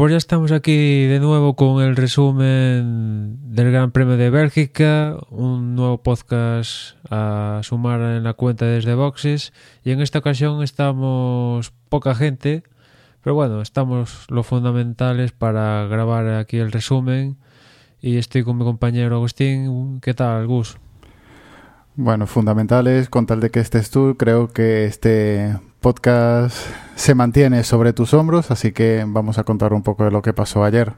pues ya estamos aquí de nuevo con el resumen del Gran Premio de Bélgica, un nuevo podcast a sumar en la cuenta desde Boxes y en esta ocasión estamos poca gente, pero bueno, estamos lo fundamentales para grabar aquí el resumen y estoy con mi compañero Agustín. ¿Qué tal, Gus? Bueno, fundamentales, con tal de que estés tú, creo que este podcast se mantiene sobre tus hombros, así que vamos a contar un poco de lo que pasó ayer.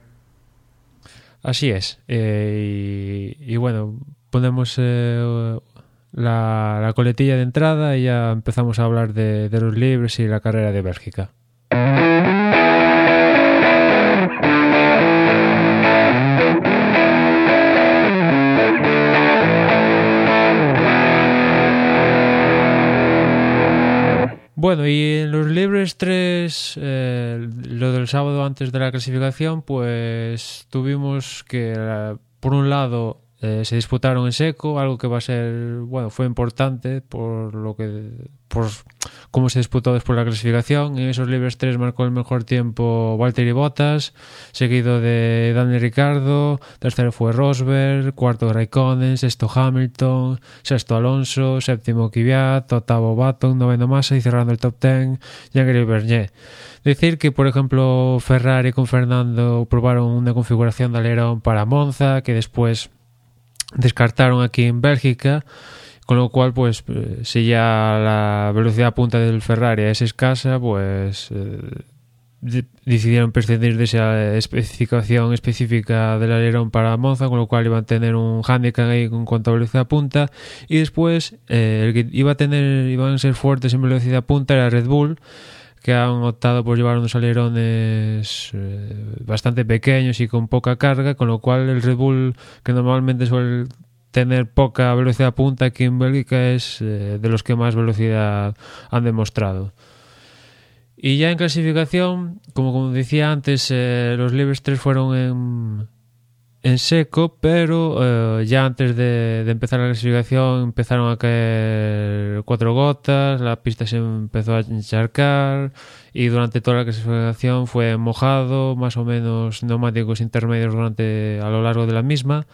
Así es. Eh, y, bueno, ponemos eh, la, la, coletilla de entrada y ya empezamos a hablar de, de los libres y la carrera de Bélgica. Bueno, y en los libres 3, eh, lo del sábado antes de la clasificación, pues tuvimos que, por un lado, eh, se disputaron en seco, algo que va a ser, bueno, fue importante por lo que, por cómo se disputó después la clasificación. En esos libres 3 marcó el mejor tiempo Walter y Bottas, seguido de Daniel Ricardo, tercero fue Rosberg, cuarto Raikkonen, sexto Hamilton, sexto Alonso, séptimo Kvyat, octavo Baton, noveno Massa y cerrando el top 10 Jean-Gary Bernier. Decir que, por ejemplo, Ferrari con Fernando probaron una configuración de alerón para Monza, que después descartaron aquí en Bélgica, con lo cual, pues, si ya la velocidad punta del Ferrari es escasa, pues eh, decidieron prescindir de esa especificación específica del alerón para Monza, con lo cual iban a tener un handicap ahí en cuanto a velocidad punta, y después eh, el que iba a tener, iban a ser fuertes en velocidad punta era Red Bull, que han optado por llevar unos alerones eh, bastante pequeños y con poca carga, con lo cual el Red Bull, que normalmente suele tener poca velocidad punta aquí en Bélgica, es eh, de los que más velocidad han demostrado. Y ya en clasificación, como, como decía antes, eh, los libres 3 fueron en, en seco, pero eh, ya antes de, de, empezar la clasificación empezaron a caer cuatro gotas, la pista se empezó a encharcar y durante toda la clasificación fue mojado, más o menos neumáticos intermedios durante a lo largo de la misma.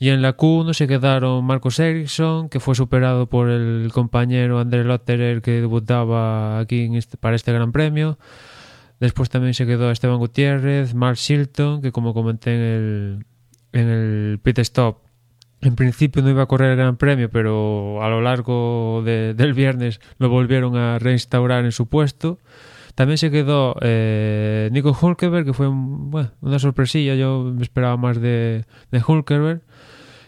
Y en la Q1 se quedaron Marcos Ericsson, que fue superado por el compañero André Lotterer que debutaba aquí este, para este Gran Premio. Después también se quedó Esteban Gutiérrez, Mark Shilton, que como comenté en el, en el pit stop en principio no iba a correr el Gran Premio, pero a lo largo de, del viernes lo volvieron a reinstaurar en su puesto. También se quedó eh, Nico Hulkenberg, que fue una sorpresilla, yo me esperaba más de, de Hulkenberg.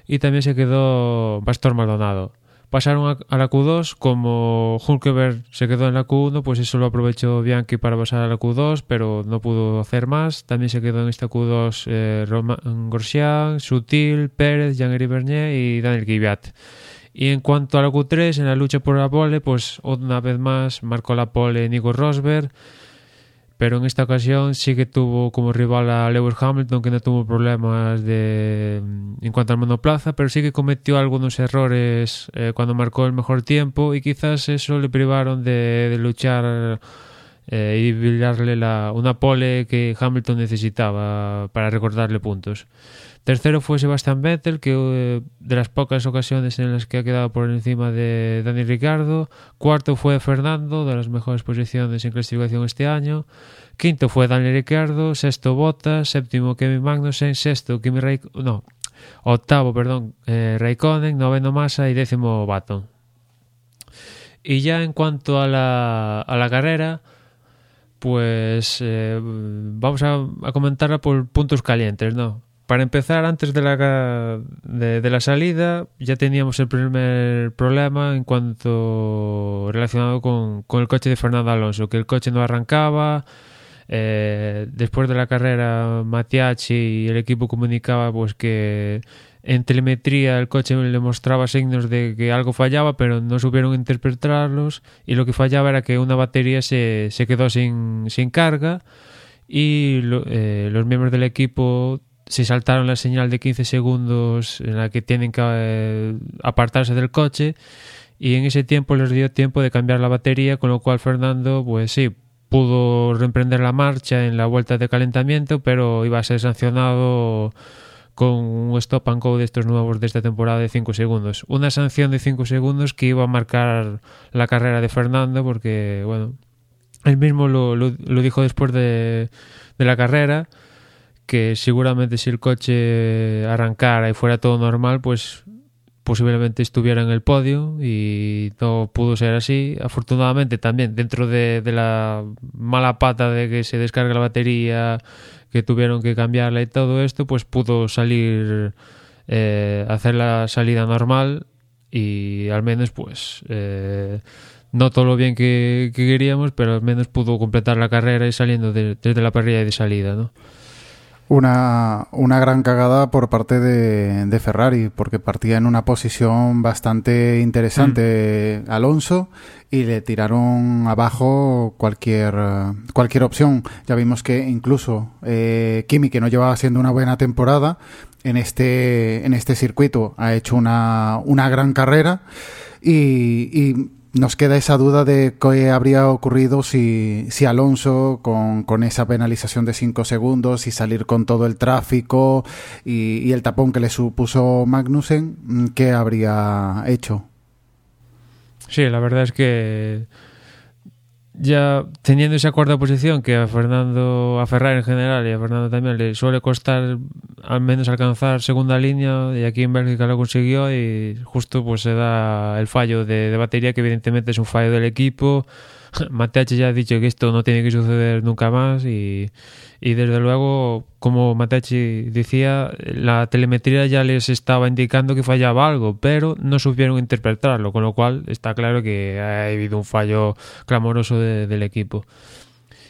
Y también se quedó Pastor Maldonado. Pasaron a, la Q2, como Hulkenberg se quedó en la Q1, pues eso lo aprovechó Bianchi para pasar a la Q2, pero no pudo hacer más. También se quedó en esta Q2 eh, Romain Grosjean, Sutil, Pérez, Jean-Éric Bernier y Daniel Kvyat. Y en cuanto a la Q3, en la lucha por la pole, pues una vez más marcó la pole Nico Rosberg, pero en esta ocasión sí que tuvo como rival a Lewis Hamilton, que no tuvo problemas de, en cuanto al monoplaza, pero sí que cometió algunos errores eh, cuando marcó el mejor tiempo y quizás eso le privaron de, luchar eh, y brillarle la, una pole que Hamilton necesitaba para recordarle puntos. Tercero fue Sebastian Vettel, que eh, de las pocas ocasiones en las que ha quedado por encima de Dani Ricardo. Cuarto fue Fernando, de las mejores posiciones en clasificación este año. Quinto fue Dani Ricardo. Sexto Bottas. Séptimo Kevin Magnussen. Sexto Kimi Raikkonen. No, octavo, perdón, eh, Raikkonen. Noveno Massa y décimo Baton. Y ya en cuanto a la, a la carrera, pues eh, vamos a, a comentarla por puntos calientes, ¿no? Para empezar, antes de la, de, la salida, ya teníamos el primer problema en cuanto relacionado con, con el coche de Fernando Alonso, que el coche no arrancaba. Eh, después de la carrera, Matiachi y el equipo comunicaba pues que en telemetría el coche le mostraba signos de que algo fallaba, pero no supieron interpretarlos y lo que fallaba era que una batería se, se quedó sin, sin carga y eh, los miembros del equipo se saltaron la señal de 15 segundos en la que tienen que eh, apartarse del coche y en ese tiempo les dio tiempo de cambiar la batería, con lo cual Fernando, pues sí, pudo reemprender la marcha en la vuelta de calentamiento, pero iba a ser sancionado con un stop and go de estos nuevos de esta temporada de 5 segundos. Una sanción de 5 segundos que iba a marcar la carrera de Fernando porque, bueno, él mismo lo, lo, lo dijo después de, de, la carrera, que seguramente si el coche arrancara y fuera todo normal, pues posiblemente estuviera en el podio y no pudo ser así. Afortunadamente también dentro de, la mala pata de que se descarga la batería que tuvieron que cambiarla y todo esto, pues pudo salir, eh, hacer la salida normal y al menos pues eh, no todo lo bien que, que, queríamos, pero al menos pudo completar la carrera y saliendo de, desde la parrilla de salida, ¿no? Una, una gran cagada por parte de, de, Ferrari, porque partía en una posición bastante interesante mm. Alonso y le tiraron abajo cualquier, cualquier opción. Ya vimos que incluso eh, Kimi, que no llevaba haciendo una buena temporada, en este, en este circuito ha hecho una, una gran carrera y, y nos queda esa duda de qué habría ocurrido si, si Alonso, con, con, esa penalización de 5 segundos y salir con todo el tráfico y, y, el tapón que le supuso Magnussen, ¿qué habría hecho? Sí, la verdad es que ya teniendo esa cuarta posición que a Fernando, a Ferrari en general y a Fernando también le suele costar al menos alcanzar segunda línea y aquí en Bélgica lo consiguió y justo pues se da el fallo de, de batería que evidentemente es un fallo del equipo Mateache ya ha dicho que esto no tiene que suceder nunca más y, y desde luego, como Mateache decía, la telemetría ya les estaba indicando que fallaba algo, pero no supieron interpretarlo, con lo cual está claro que ha habido un fallo clamoroso de, del equipo.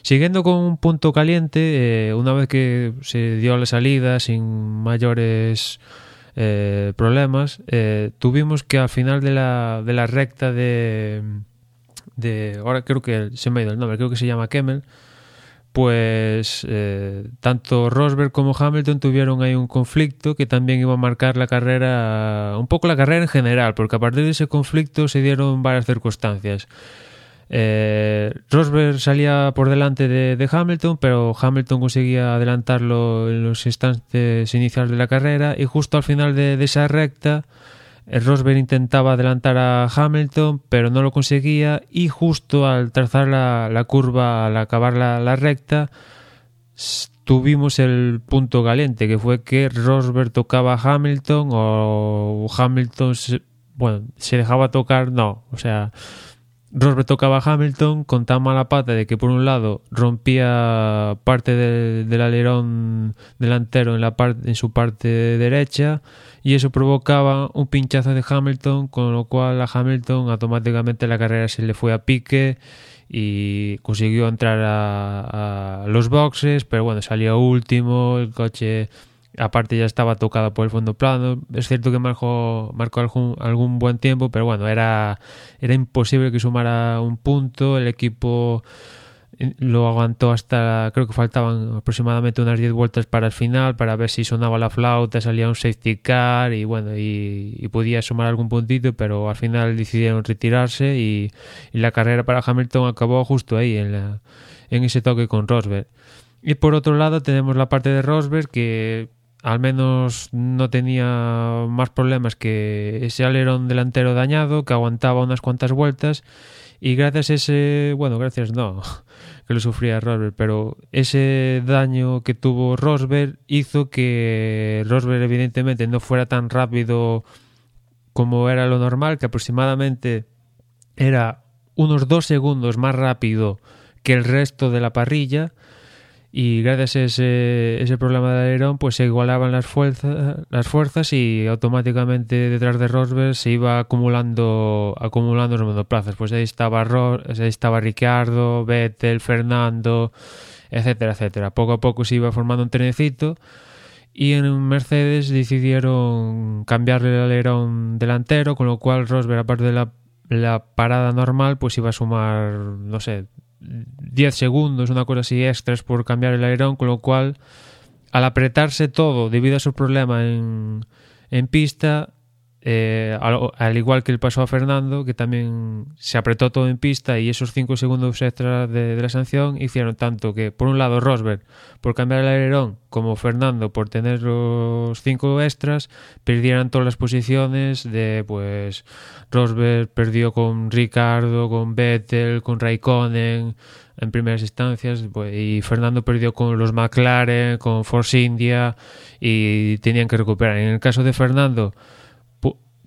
Siguiendo con un punto caliente, eh, una vez que se dio la salida sin mayores eh, problemas, eh, tuvimos que al final de la, de la recta de de ahora creo que se me ha ido el nombre, creo que se llama Kemmel, pues eh, tanto Rosberg como Hamilton tuvieron ahí un conflicto que también iba a marcar la carrera, un poco la carrera en general, porque a partir de ese conflicto se dieron varias circunstancias. Eh, Rosberg salía por delante de, Hamilton, pero Hamilton conseguía adelantarlo en los instantes iniciales de la carrera y justo al final de esa recta Rosberg intentaba adelantar a Hamilton, pero no lo conseguía y justo al trazar la, curva, al acabar la, recta, tuvimos el punto caliente, que fue que Rosberg tocaba a Hamilton o Hamilton, se, bueno, se dejaba tocar, no, o sea, Rosberg tocaba a Hamilton con tan mala pata de que por un lado rompía parte del, alerón delantero en, la en su parte derecha y eso provocaba un pinchazo de Hamilton, con lo cual a Hamilton automáticamente la carrera se le fue a pique y consiguió entrar a, los boxes, pero bueno, salió último, el coche aparte ya estaba tocado por el fondo plano. Es cierto que marcó, marcó algún, algún buen tiempo, pero bueno, era, era imposible que sumara un punto. El equipo lo aguantó hasta, creo que faltaban aproximadamente unas 10 vueltas para el final, para ver si sonaba la flauta, salía un safety car y bueno, y, podía sumar algún puntito, pero al final decidieron retirarse y, y la carrera para Hamilton acabó justo ahí, en, la, en ese toque con Rosberg. Y por otro lado tenemos la parte de Rosberg que al menos no tenía más problemas que ese alerón delantero dañado que aguantaba unas cuantas vueltas y gracias a ese, bueno, gracias no, que lo sufría Rosberg, pero ese daño que tuvo Rosberg hizo que Rosberg evidentemente no fuera tan rápido como era lo normal, que aproximadamente era unos dos segundos más rápido que el resto de la parrilla y gracias a ese, ese problema de alerón pues se igualaban las, fuerza, las fuerzas y automáticamente detrás de Rosberg se iba acumulando acumulando los monoplazas pues ahí estaba Ros, ahí estaba Ricardo, Vettel, Fernando etcétera, etcétera. Poco a poco se iba formando un trenecito y en Mercedes decidieron cambiarle el alerón delantero, con lo cual Rosberg, aparte de la, la parada normal, pues iba a sumar, no sé, 10 segundos, una cosa así extras por cambiar el alerón, con lo cual al apretarse todo debido a su problema en, en pista, eh, al, al, igual que le pasó a Fernando, que también se apretó todo en pista y esos 5 segundos extra de, de, la sanción hicieron tanto que, por un lado, Rosberg por cambiar el alerón, como Fernando por tener los 5 extras, perdieran todas las posiciones de, pues, Rosberg perdió con Ricardo, con Vettel, con Raikkonen en primeras instancias pues, y Fernando perdió con los McLaren, con Force India y tenían que recuperar. En el caso de Fernando,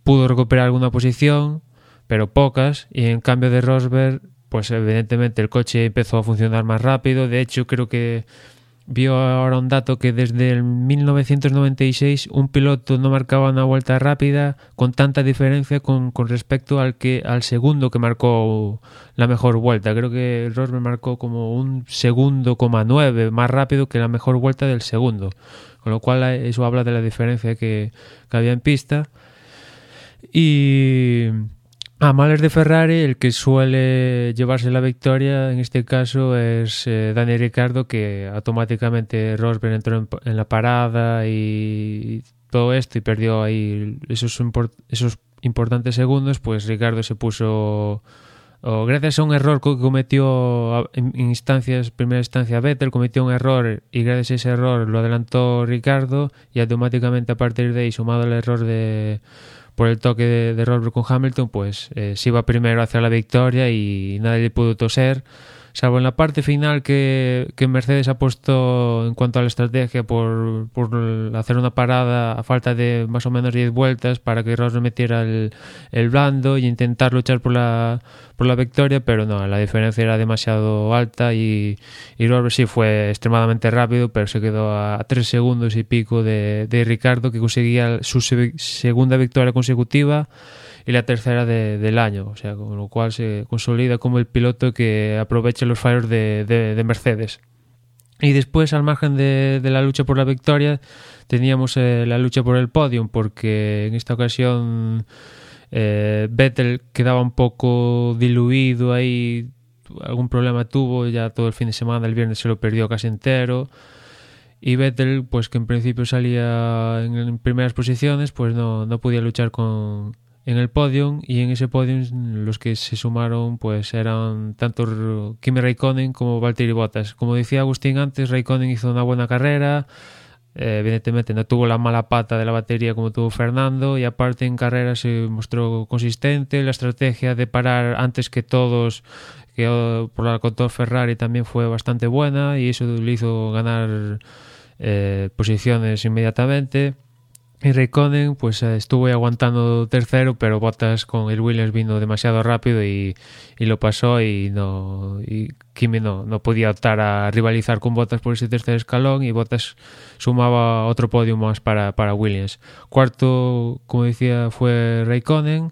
pudo recuperar alguna posición, pero pocas, y en cambio de Rosberg, pues evidentemente el coche empezó a funcionar más rápido. De hecho, creo que vio ahora un dato que desde el 1996 un piloto no marcaba una vuelta rápida con tanta diferencia con, con respecto al que al segundo que marcó la mejor vuelta. Creo que Rosberg marcó como un segundo coma nueve más rápido que la mejor vuelta del segundo. Con lo cual eso habla de la diferencia que, que había en pista. Y a males de Ferrari, el que suele llevarse la victoria en este caso es eh, Dani Ricardo, que automáticamente Rosberg entró en, la parada y todo esto y perdió ahí esos, esos importantes segundos, pues Ricardo se puso... O gracias a un error que cometió en instancias, primera instancia Vettel, cometió un error y gracias a ese error lo adelantó Ricardo y automáticamente a partir de ahí, sumado el error de por el toque de, de con Hamilton, pues eh, se iba primero hacia la victoria y nadie le pudo toser, salvo en la parte final que, que Mercedes ha puesto en cuanto a la estrategia por, por, hacer una parada a falta de más o menos 10 vueltas para que Rosberg metiera el, el blando y intentar luchar por la, por la victoria, pero no, la diferencia era demasiado alta y, y sí fue extremadamente rápido, pero se quedó a 3 segundos y pico de, de Ricardo que conseguía su segunda victoria consecutiva y la tercera de, del año, o sea, con lo cual se consolida como el piloto que aprovecha los fallos de, de, de Mercedes. Y después, al margen de, de, la lucha por la victoria, teníamos eh, la lucha por el podium, porque en esta ocasión eh, Vettel quedaba un poco diluido ahí, algún problema tuvo, ya todo el fin de semana, el viernes se lo perdió casi entero. Y Vettel, pues que en principio salía en, en primeras posiciones, pues no, no podía luchar con, en el podium y en ese podium los que se sumaron pues eran tanto Kimi Raikkonen como Valtteri Bottas. Como decía Agustín antes, Raikkonen hizo una buena carrera, eh, evidentemente no tuvo la mala pata de la batería como tuvo Fernando y aparte en carrera se mostró consistente, la estrategia de parar antes que todos que oh, por la contó Ferrari también fue bastante buena y eso le hizo ganar eh, posiciones inmediatamente. Y Raikkonen pues eh, estuvo aguantando tercero, pero Bottas con el Williams vino demasiado rápido y, y lo pasó y no y Kimi no, no, podía optar a rivalizar con Bottas por ese tercer escalón y Bottas sumaba otro podio más para, para Williams. Cuarto, como decía, fue Raikkonen.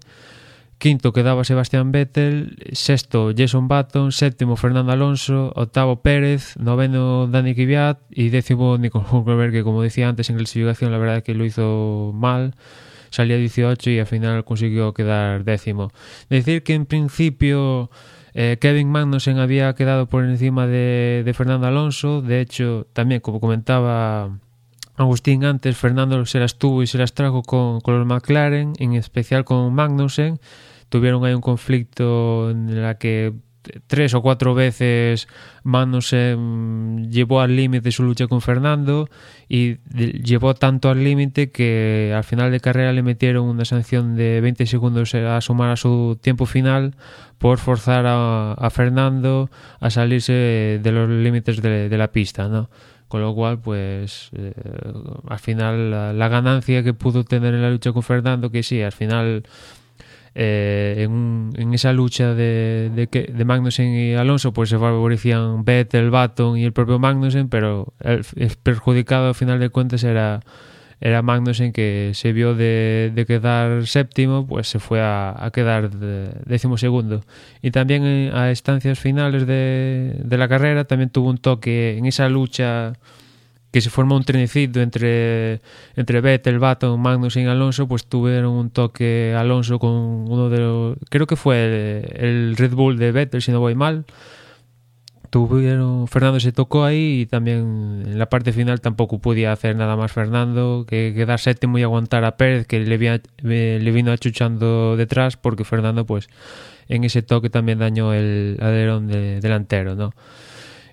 Quinto quedaba Sebastián Vettel, sexto Jason Button, séptimo Fernando Alonso, octavo Pérez, noveno Dani Kvyat y décimo Nico Hulkenberg, que como decía antes en clasificación la verdad es que lo hizo mal, salía 18 y al final consiguió quedar décimo. Decir que en principio eh, Kevin Magnussen había quedado por encima de, Fernando Alonso, de hecho también como comentaba Agustín antes, Fernando se las tuvo y se las trajo con, con los McLaren, en especial con Magnussen, tuvieron ahí un conflicto en la que tres o cuatro veces Magnussen llevó al límite su lucha con Fernando y llevó tanto al límite que al final de carrera le metieron una sanción de 20 segundos a sumar a su tiempo final por forzar a, Fernando a salirse de los límites de, de, la pista, ¿no? Con lo cual, pues, eh, al final la, la, ganancia que pudo tener en la lucha con Fernando, que sí, al final eh, en, en, esa lucha de, de, que, de Magnussen y Alonso pues se favorecían Vettel, Baton y el propio Magnussen, pero el, el, perjudicado al final de cuentas era, era Magnussen que se vio de, de quedar séptimo, pues se fue a, a quedar décimo segundo. Y también en, a estancias finales de, de la carrera también tuvo un toque en esa lucha que se forma un trenecito entre, entre Vettel, Baton, Magnus y Alonso, pues tuvieron un toque Alonso con uno de los... Creo que fue el, Red Bull de Vettel, si no voy mal. Tuvieron, Fernando se tocó ahí y también en la parte final tampoco podía hacer nada más Fernando que quedar séptimo y aguantar a Pérez que le, via, le vino achuchando detrás porque Fernando pues en ese toque también dañó el alerón de, delantero, ¿no?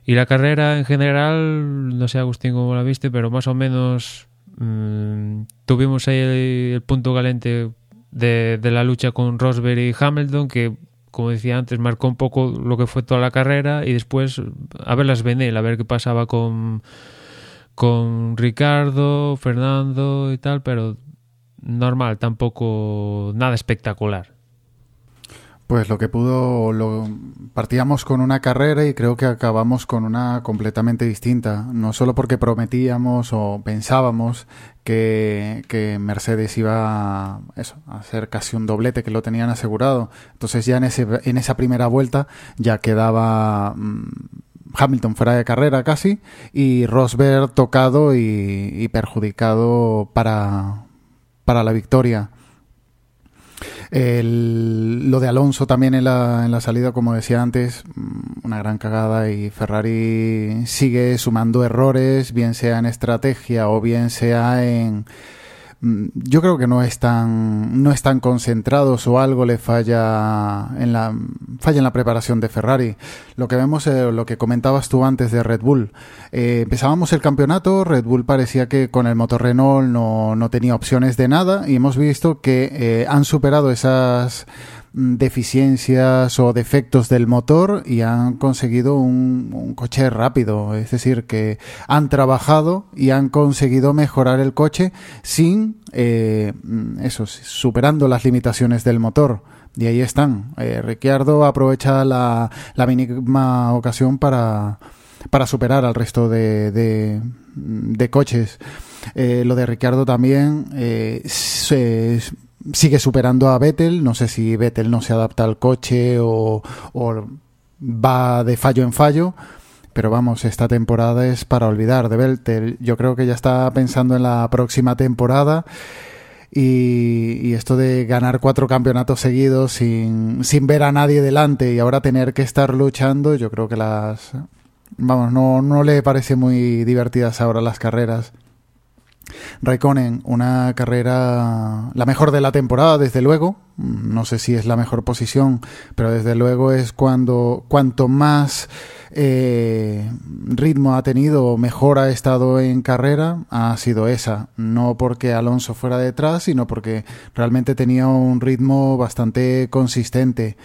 Y la carrera en general, no sé Agustín cómo la viste, pero más o menos mmm, tuvimos ahí el, punto caliente de, de, la lucha con Rosberg y Hamilton, que como decía antes, marcó un poco lo que fue toda la carrera y después a ver las Benel, a ver qué pasaba con, con Ricardo, Fernando y tal, pero normal, tampoco nada espectacular. Pues lo que pudo, lo, partíamos con una carrera y creo que acabamos con una completamente distinta. No solo porque prometíamos o pensábamos que, Mercedes iba a, hacer casi un doblete, que lo tenían asegurado. Entonces ya en, ese, en esa primera vuelta ya quedaba mmm, Hamilton fuera de carrera casi y Rosberg tocado y, y perjudicado para, para la victoria. El, lo de Alonso también en la, en la salida, como decía antes, una gran cagada y Ferrari sigue sumando errores, bien sea en estrategia o bien sea en, yo creo que no están no están concentrados o algo le falla en la falla en la preparación de Ferrari. Lo que vemos eh, lo que comentabas tú antes de Red Bull. Eh, empezábamos el campeonato Red Bull parecía que con el motor Renault no, no tenía opciones de nada y hemos visto que eh, han superado esas deficiencias o defectos del motor y han conseguido un, coche rápido. Es decir, que han trabajado y han conseguido mejorar el coche sin eh, eso, superando las limitaciones del motor. Y ahí están. Eh, Ricciardo aprovecha la, mínima ocasión para, para superar al resto de coches. Eh, lo de Ricciardo también eh, se, sigue superando a Vettel. No sé si Vettel no se adapta al coche o, va de fallo en fallo. Pero vamos, esta temporada es para olvidar de Vettel. Yo creo que ya está pensando en la próxima temporada. Y, y, esto de ganar cuatro campeonatos seguidos sin, sin ver a nadie delante y ahora tener que estar luchando, yo creo que las... Vamos, no, no le parece muy divertidas ahora las carreras. Raikkonen, una carrera la mejor de la temporada, desde luego. No sé si es la mejor posición, pero desde luego es cuando cuanto más eh, ritmo ha tenido, mejor ha estado en carrera, ha sido esa. No porque Alonso fuera detrás, sino porque realmente tenía un ritmo bastante consistente.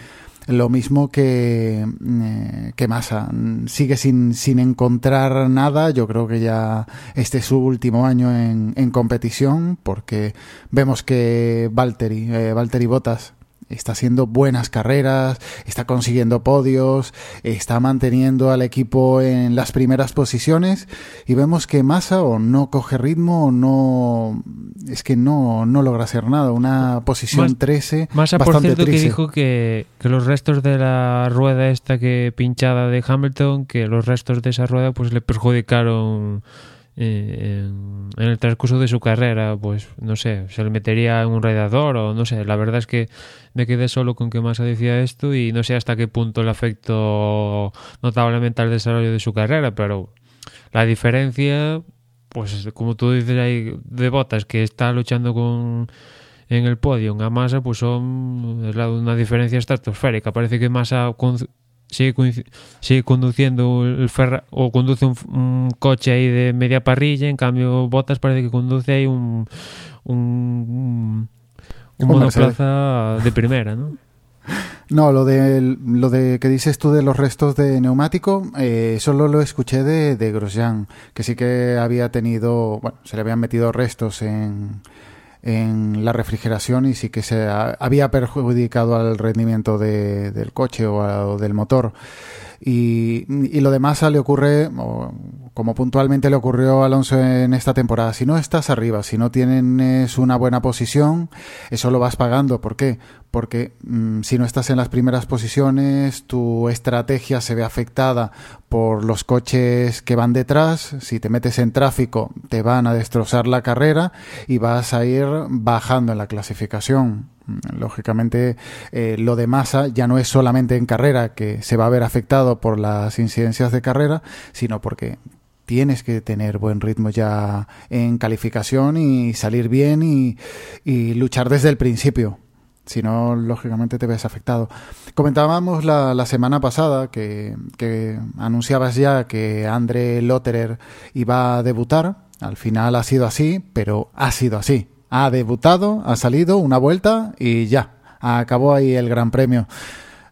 Lo mismo que, eh, que Massa. Sigue sin, sin encontrar nada. Yo creo que ya este es su último año en, en competición porque vemos que Valtteri, eh, Valtteri Bottas está haciendo buenas carreras, está consiguiendo podios, está manteniendo al equipo en las primeras posiciones y vemos que Massa o no coge ritmo o no es que no, no logra hacer nada, una posición Mas, 13 Massa por cierto triste. que dijo que, que, los restos de la rueda esta que pinchada de Hamilton, que los restos de esa rueda pues le perjudicaron en, el transcurso de su carrera, pues no sé, se le metería en un radiador o no sé, la verdad es que me quedé solo con que Massa decía esto y no sé hasta qué punto le afectó notablemente al desarrollo de su carrera, pero la diferencia, pues como tú dices ahí de Botas, que está luchando con en el podio a Massa, pues son una diferencia estratosférica. Parece que Massa sigue, sigue conduciendo el ferra, o conduce un, un, coche ahí de media parrilla, en cambio Botas parece que conduce ahí un, un, un monoplaza de primera, ¿no? No, lo de, lo de que dices tú de los restos de neumático, eh, solo lo escuché de, de Grosjean, que sí que había tenido, bueno, se le habían metido restos en, en la refrigeración y sí que se ha, había perjudicado al rendimiento de, del coche o, a, o del motor. Y, y, lo demás le ocurre, como puntualmente le ocurrió a Alonso en esta temporada. Si no estás arriba, si no tienes una buena posición, eso lo vas pagando. ¿Por qué? Porque mm, si no estás en las primeras posiciones, tu estrategia se ve afectada por los coches que van detrás. Si te metes en tráfico, te van a destrozar la carrera y vas a ir bajando en la clasificación. Mm, lógicamente, eh, lo de masa ya no es solamente en carrera que se va a ver afectado por las incidencias de carrera, sino porque tienes que tener buen ritmo ya en calificación y salir bien y, luchar desde el principio. Si no, lógicamente te ves afectado. Comentábamos la, semana pasada que, que, anunciabas ya que André Lotterer iba a debutar. Al final ha sido así, pero ha sido así. Ha debutado, ha salido una vuelta y ya. Acabó ahí el Gran Premio.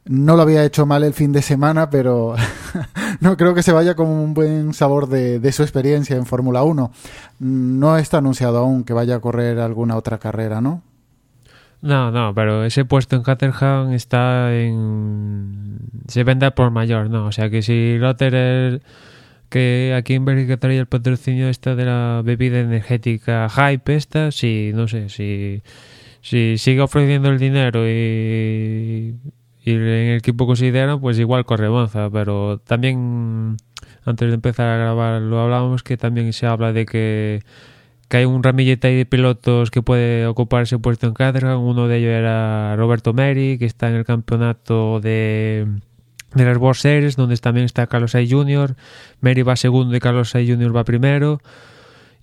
No lo había hecho mal el fin de semana, pero no creo que se vaya con un buen sabor de, su experiencia en Fórmula 1. No está anunciado aún que vaya a correr alguna otra carrera, ¿no? No, no, pero ese puesto en Caterham está en... se vende por mayor, ¿no? O sea que si Lotterer, que aquí en Bélgica traía el patrocinio esta de la bebida energética Hype esta, si, no sé, si, si sigue ofreciendo el dinero y y en el equipo consideran, pues igual corre Monza, pero también antes de empezar a grabar lo hablábamos que también se habla de que, que hay un ramillete de pilotos que puede ocupar ese puesto en Caterham, uno de ellos era Roberto Meri, que está en el campeonato de de las World Series, donde también está Carlos Sainz Jr., Meri va segundo y Carlos Sainz Jr. va primero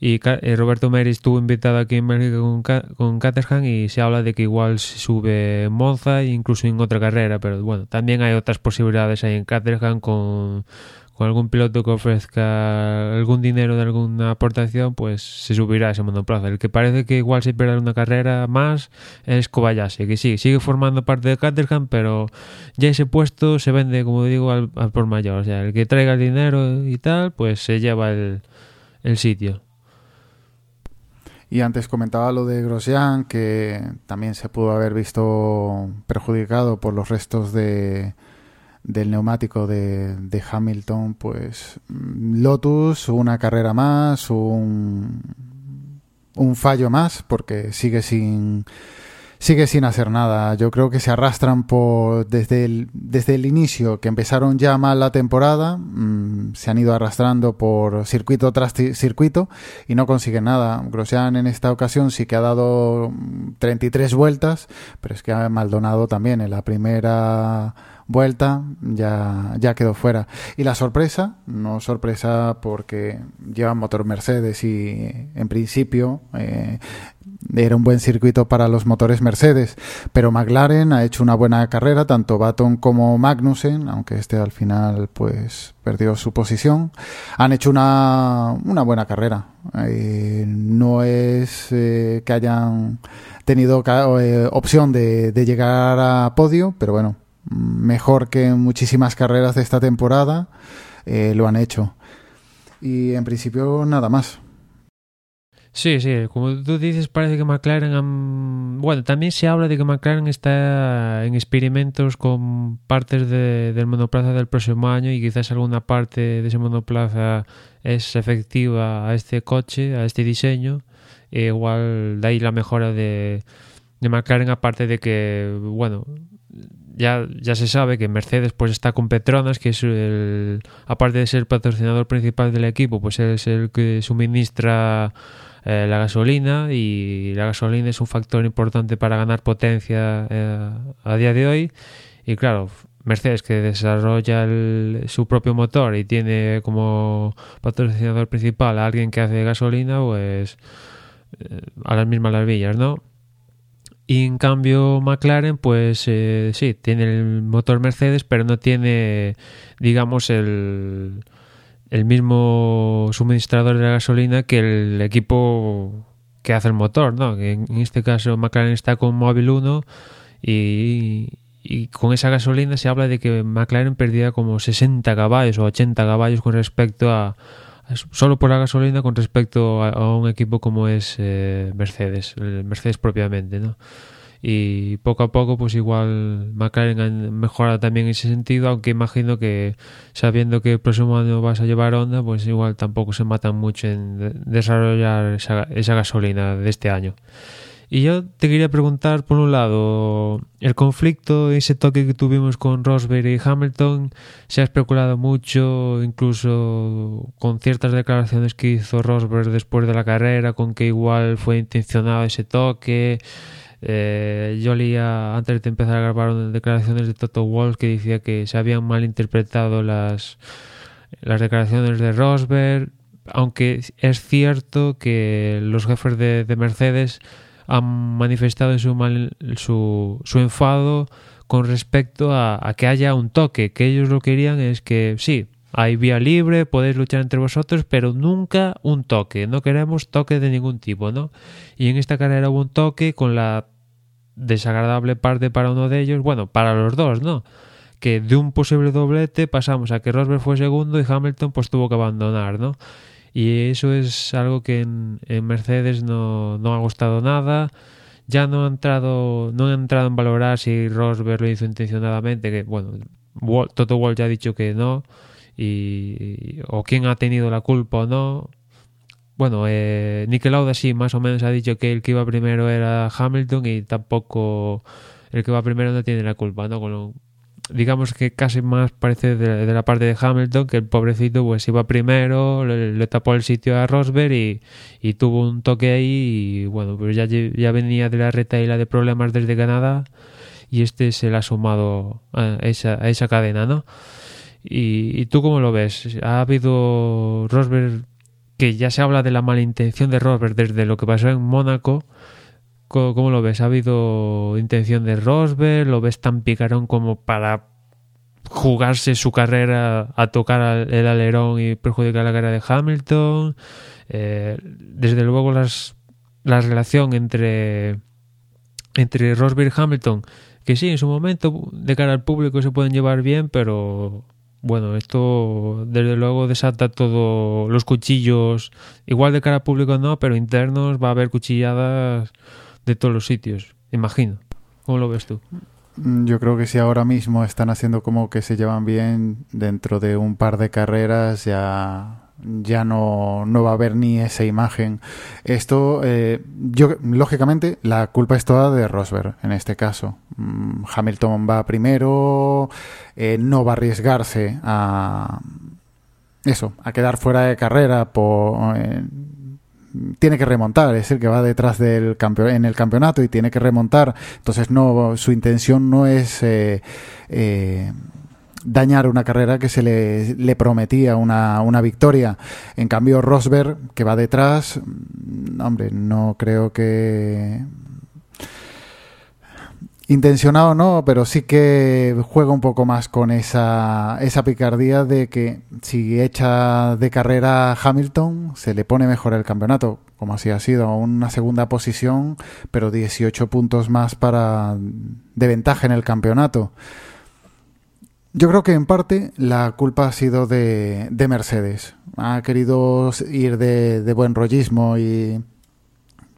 y eh, Roberto Meri estuvo invitado aquí en México con, Caterham y se habla de que igual se sube Monza e incluso en otra carrera, pero bueno, también hay otras posibilidades ahí en Caterham con, con algún piloto que ofrezca algún dinero de alguna aportación, pues se subirá a ese monoplaza. El que parece que igual se pierde una carrera más es Kobayashi, que sí, sigue formando parte de Caterham, pero ya ese puesto se vende, como digo, al, por mayor. O sea, el que traiga el dinero y tal, pues se lleva el, el sitio. Y antes comentaba lo de Grosjean, que también se pudo haber visto perjudicado por los restos de, del neumático de, Hamilton. Pues Lotus, una carrera más, un, un fallo más, porque sigue sin sigue sin hacer nada. Yo creo que se arrastran por desde el, desde el inicio, que empezaron ya mal la temporada, mm, se han ido arrastrando por circuito tras circuito y no consiguen nada. Grosjean en esta ocasión sí que ha dado 33 vueltas, pero es que ha Maldonado también en la primera vuelta ya, ya quedó fuera. Y la sorpresa, no sorpresa porque lleva motor Mercedes y en principio eh, era un buen circuito para los motores Mercedes, pero McLaren ha hecho una buena carrera, tanto Baton como Magnussen, aunque este al final pues perdió su posición, han hecho una, una buena carrera. Eh, no es eh, que hayan tenido opción de, de llegar a podio, pero bueno, mejor que en muchísimas carreras de esta temporada, eh, lo han hecho. Y en principio nada más. Sí, sí, como tú dices, parece que McLaren... Bueno, también se habla de que McLaren está en experimentos con partes del monoplaza del próximo año y quizás alguna parte de ese monoplaza es efectiva a este coche, a este diseño. E igual de ahí la mejora de, de McLaren, aparte de que, bueno, ya, ya se sabe que Mercedes pues está con Petronas, que es el, aparte de ser el patrocinador principal del equipo, pues es el que suministra eh, la gasolina y la gasolina es un factor importante para ganar potencia eh, a día de hoy. Y claro, Mercedes que desarrolla su propio motor y tiene como patrocinador principal a alguien que hace gasolina, pues eh, a las mismas las villas, ¿no? Y en cambio McLaren, pues eh, sí, tiene el motor Mercedes, pero no tiene, digamos, el, el mismo suministrador de la gasolina que el equipo que hace el motor, ¿no? En, este caso McLaren está con Móvil 1 y, con esa gasolina se habla de que McLaren perdía como 60 caballos o 80 caballos con respecto a, solo por la gasolina con respecto a, un equipo como es eh, Mercedes, Mercedes propiamente, ¿no? Y poco a poco pues igual McLaren ha mejorado también en ese sentido aunque imagino que sabiendo que el próximo año vas a llevar Honda pues igual tampoco se matan mucho en desarrollar esa, esa gasolina de este año y yo te quería preguntar, por un lado, el conflicto, ese toque que tuvimos con Rosberg y Hamilton, se ha especulado mucho, incluso con ciertas declaraciones que hizo Rosberg después de la carrera, con que igual fue intencionado ese toque. Eh, yo leía antes de empezar a grabar declaraciones de Toto Wolff que decía que se habían malinterpretado las, las declaraciones de Rosberg, aunque es cierto que los jefes de, de Mercedes han manifestado su, mal, su, su enfado con respecto a, a, que haya un toque, que ellos lo querían es que sí, hay vía libre, podéis luchar entre vosotros, pero nunca un toque, no queremos toque de ningún tipo, ¿no? Y en esta carrera hubo un toque con la desagradable parte para uno de ellos, bueno, para los dos, ¿no? Que de un posible doblete pasamos a que Rosberg fue segundo y Hamilton pues tuvo que abandonar, ¿no? y eso es algo que en, Mercedes no, no, ha gustado nada ya no ha entrado no ha entrado en valorar si Rosberg lo hizo intencionadamente que bueno Toto Wolff ya ha dicho que no y o quién ha tenido la culpa o no bueno eh, Niki Lauda sí más o menos ha dicho que el que iba primero era Hamilton y tampoco el que va primero no tiene la culpa no digamos que casi más parece de, la parte de Hamilton, que el pobrecito pues iba primero, le, le tapó el sitio a Rosberg y, y, tuvo un toque ahí y bueno, pero ya, ya venía de la retaila de problemas desde Canadá y este se le ha sumado a esa, a esa cadena, ¿no? Y, y, tú cómo lo ves? ¿Ha habido Rosberg, que ya se habla de la malintención de Rosberg desde lo que pasó en Mónaco, ¿Cómo lo ves? ¿Ha habido intención de Rosberg? ¿Lo ves tan picarón como para jugarse su carrera a tocar el alerón y perjudicar la carrera de Hamilton? Eh, desde luego las, la relación entre, entre Rosberg y Hamilton, que sí, en su momento de cara al público se pueden llevar bien, pero bueno, esto desde luego desata todos los cuchillos, igual de cara al público no, pero internos va a haber cuchilladas de todos los sitios, imagino. ¿Cómo lo ves tú? Yo creo que si ahora mismo están haciendo como que se llevan bien, dentro de un par de carreras ya ya no, no va a haber ni esa imagen. Esto, eh, yo, lógicamente, la culpa es toda de Rosberg en este caso. Mm, Hamilton va primero, eh, no va a arriesgarse a eso, a quedar fuera de carrera eh, tiene que remontar, es el que va detrás del campeón en el campeonato y tiene que remontar. Entonces no, su intención no es eh, dañar una carrera que se le, le prometía una, una, victoria. En cambio Rosberg, que va detrás, mm, hombre, no creo que intencionado no, pero sí que juega un poco más con esa, esa picardía de que si echa de carrera Hamilton, se le pone mejor el campeonato, como así ha sido, una segunda posición, pero 18 puntos más para de ventaja en el campeonato. Yo creo que en parte la culpa ha sido de, de Mercedes. Ha querido ir de, de buen rollismo y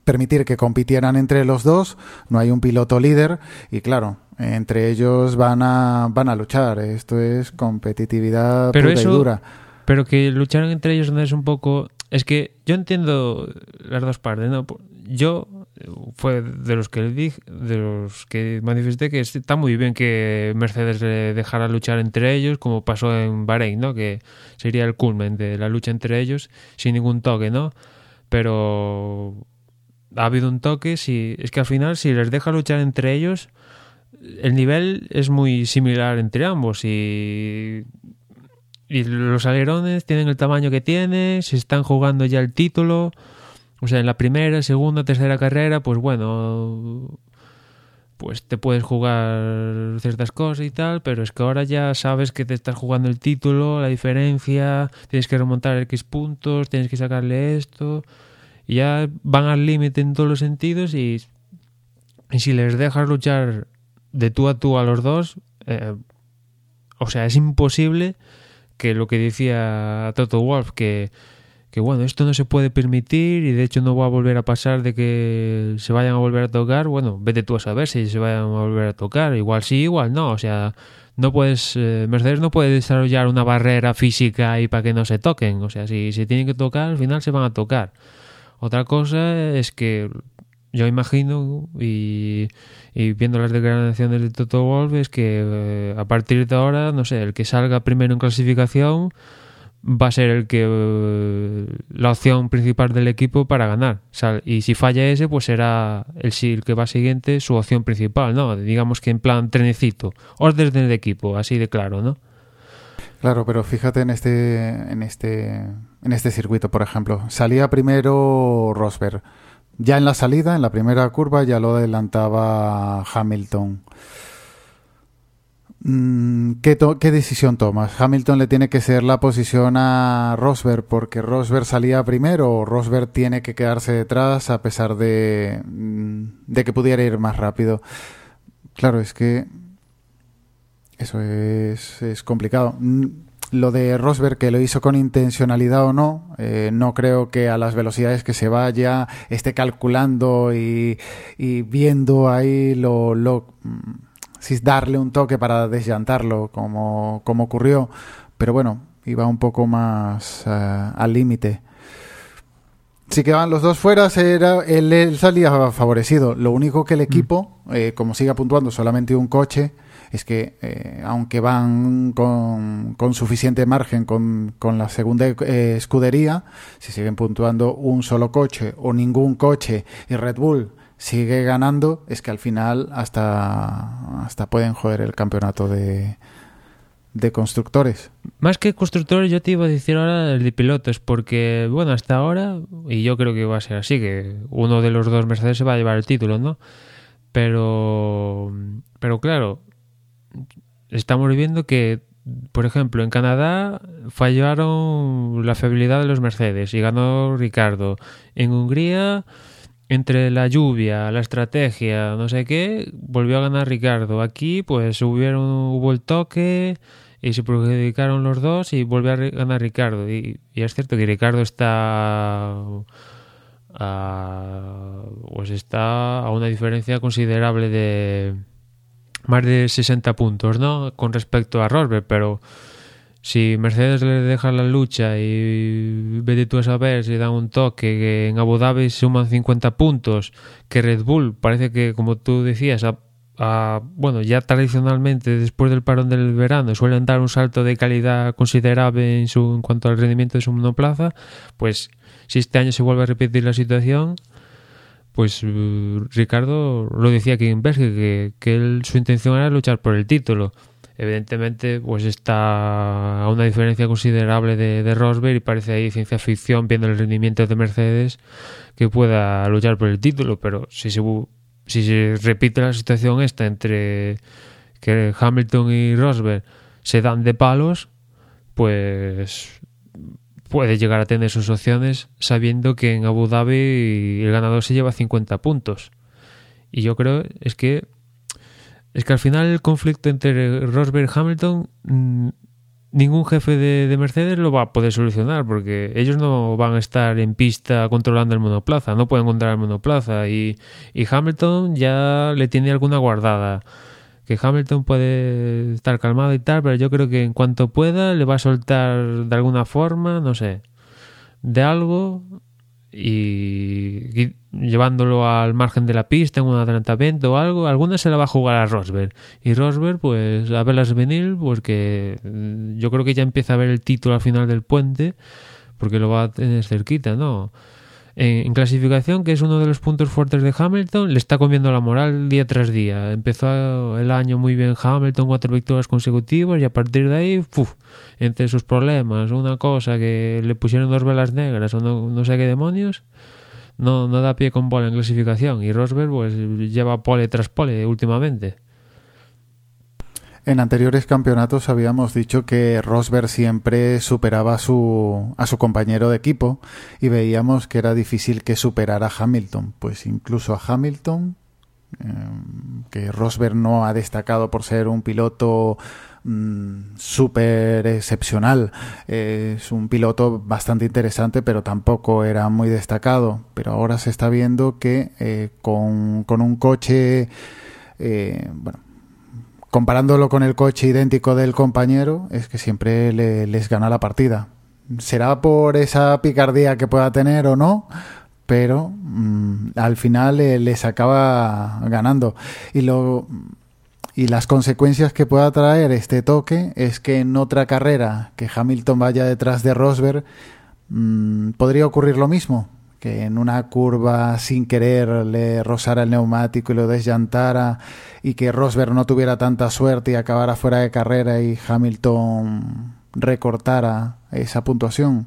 permitir que compitieran entre los dos, no hay un piloto líder y claro, entre ellos van a van a luchar, esto es competitividad pero pura eso, y dura. Pero que lucharan entre ellos no es un poco es que yo entiendo las dos partes, ¿no? Yo fue de los que dije, de los que manifesté que está muy bien que Mercedes le dejara luchar entre ellos, como pasó en Bahrein, ¿no? Que sería el culmen de la lucha entre ellos sin ningún toque, ¿no? Pero ha habido un toque, si, es que al final si les deja luchar entre ellos, el nivel es muy similar entre ambos y, y los alerones tienen el tamaño que tienen, se están jugando ya el título, o sea, en la primera, segunda, tercera carrera, pues bueno, pues te puedes jugar ciertas cosas y tal, pero es que ahora ya sabes que te estás jugando el título, la diferencia, tienes que remontar X puntos, tienes que sacarle esto y ya van al límite en todos los sentidos y, si les dejas luchar de tú a tú a los dos, eh, o sea, es imposible que lo que decía Toto Wolf, que, que bueno, esto no se puede permitir y de hecho no va a volver a pasar de que se vayan a volver a tocar. Bueno, vete tú a saber si se vayan a volver a tocar. Igual sí, igual no. O sea, no puedes, eh, Mercedes no puede desarrollar una barrera física ahí para que no se toquen. O sea, si se tienen que tocar, al final se van a tocar. Otra cosa es que yo imagino y, viendo las declaraciones de Toto Wolff es que eh, a partir de ahora, no sé, el que salga primero en clasificación va a ser el que eh, la opción principal del equipo para ganar. y si falla ese, pues será el, el que va siguiente su opción principal, ¿no? Digamos que en plan trenecito, orden del equipo, así de claro, ¿no? Claro, pero fíjate en este, en este, en este circuito, por ejemplo, salía primero Rosberg. Ya en la salida, en la primera curva, ya lo adelantaba Hamilton. Mm, ¿Qué, ¿Qué, decisión tomas? ¿Hamilton le tiene que ser la posición a Rosberg porque Rosberg salía primero o Rosberg tiene que quedarse detrás a pesar de, mm, de que pudiera ir más rápido? Claro, es que eso es, es complicado. Mm, lo de Rosberg, que lo hizo con intencionalidad o no, eh, no creo que a las velocidades que se vaya esté calculando y, y viendo ahí lo, lo si darle un toque para desllantarlo, como, como ocurrió, pero bueno, iba un poco más uh, al límite. Si quedaban los dos fuera, era, él, salía favorecido. Lo único que el mm. equipo, eh, como siga puntuando solamente un coche, es que eh, aunque van con, con suficiente margen con, con la segunda eh, escudería, si siguen puntuando un solo coche o ningún coche y Red Bull sigue ganando, es que al final hasta, hasta pueden joder el campeonato de, de constructores. Más que constructores, yo te iba a decir ahora el de pilotos, porque, bueno, hasta ahora, y yo creo que va a ser así, que uno de los dos Mercedes se va a llevar el título, ¿no? Pero, pero claro, estamos viendo que, por ejemplo, en Canadá fallaron la fiabilidad de los Mercedes y ganó Ricardo. En Hungría entre la lluvia, la estrategia, no sé qué, volvió a ganar Ricardo. Aquí, pues hubieron, hubo el toque y se perjudicaron los dos y volvió a ganar Ricardo. Y, es cierto que Ricardo está a, pues está a una diferencia considerable de más de 60 puntos, ¿no? Con respecto a Rosberg, pero si Mercedes le deja la lucha y vete tú a saber si dan un toque que en Abu Dhabi suman 50 puntos, que Red Bull parece que, como tú decías, a, bueno, ya tradicionalmente después del parón del verano suelen dar un salto de calidad considerable en, su, en cuanto al rendimiento de su monoplaza, pues si este año se vuelve a repetir la situación, pues uh, Ricardo lo decía aquí en Bélgica, que, que su intención era luchar por el título evidentemente pues está a una diferencia considerable de, Rosberg y parece ahí ciencia ficción viendo el rendimiento de Mercedes que pueda luchar por el título, pero si se, si se repite la situación esta entre que Hamilton y Rosberg se dan de palos, pues puede llegar a tener sus opciones sabiendo que en Abu Dhabi el ganador se lleva 50 puntos. Y yo creo es que es que al final el conflicto entre Rosberg y Hamilton, mm, ningún jefe de, Mercedes lo va a poder solucionar porque ellos no van a estar en pista controlando el monoplaza, no pueden controlar el monoplaza y, y Hamilton ya le tiene alguna guardada. Que Hamilton puede estar calmado y tal, pero yo creo que en cuanto pueda le va a soltar de alguna forma, no sé, de algo y, llevándolo al margen de la pista en un adelantamiento o algo, alguna se la va a jugar a Rosberg. Y Rosberg, pues a verlas venir, porque mm, yo creo que ya empieza a ver el título al final del puente, porque lo va a tener cerquita, ¿no? En, clasificación, que es uno de los puntos fuertes de Hamilton, le está comiendo la moral día tras día. Empezó el año muy bien Hamilton, cuatro victorias consecutivas, y a partir de ahí, entre sus problemas, una cosa que le pusieron dos velas negras o no, no sé qué demonios, no, no da pie con bola en clasificación. Y Rosberg, pues lleva pole tras pole últimamente. En anteriores campeonatos habíamos dicho que Rosberg siempre superaba a su, a su compañero de equipo y veíamos que era difícil que superara a Hamilton. Pues incluso a Hamilton, em, que Rosberg no ha destacado por ser un piloto mm, súper excepcional. es un piloto bastante interesante, pero tampoco era muy destacado. Pero ahora se está viendo que eh, con, con, un coche, eh, bueno, comparándolo con el coche idéntico del compañero, es que siempre le, les gana la partida. ¿Será por esa picardía que pueda tener o no? Pero mm, al final les acaba ganando. Y lo y las consecuencias que pueda traer este toque es que en otra carrera que Hamilton vaya detrás de Rosberg mmm, podría ocurrir lo mismo que en una curva sin querer le rozara el neumático y lo desllantara y que Rosberg no tuviera tanta suerte y acabara fuera de carrera y Hamilton recortara esa puntuación.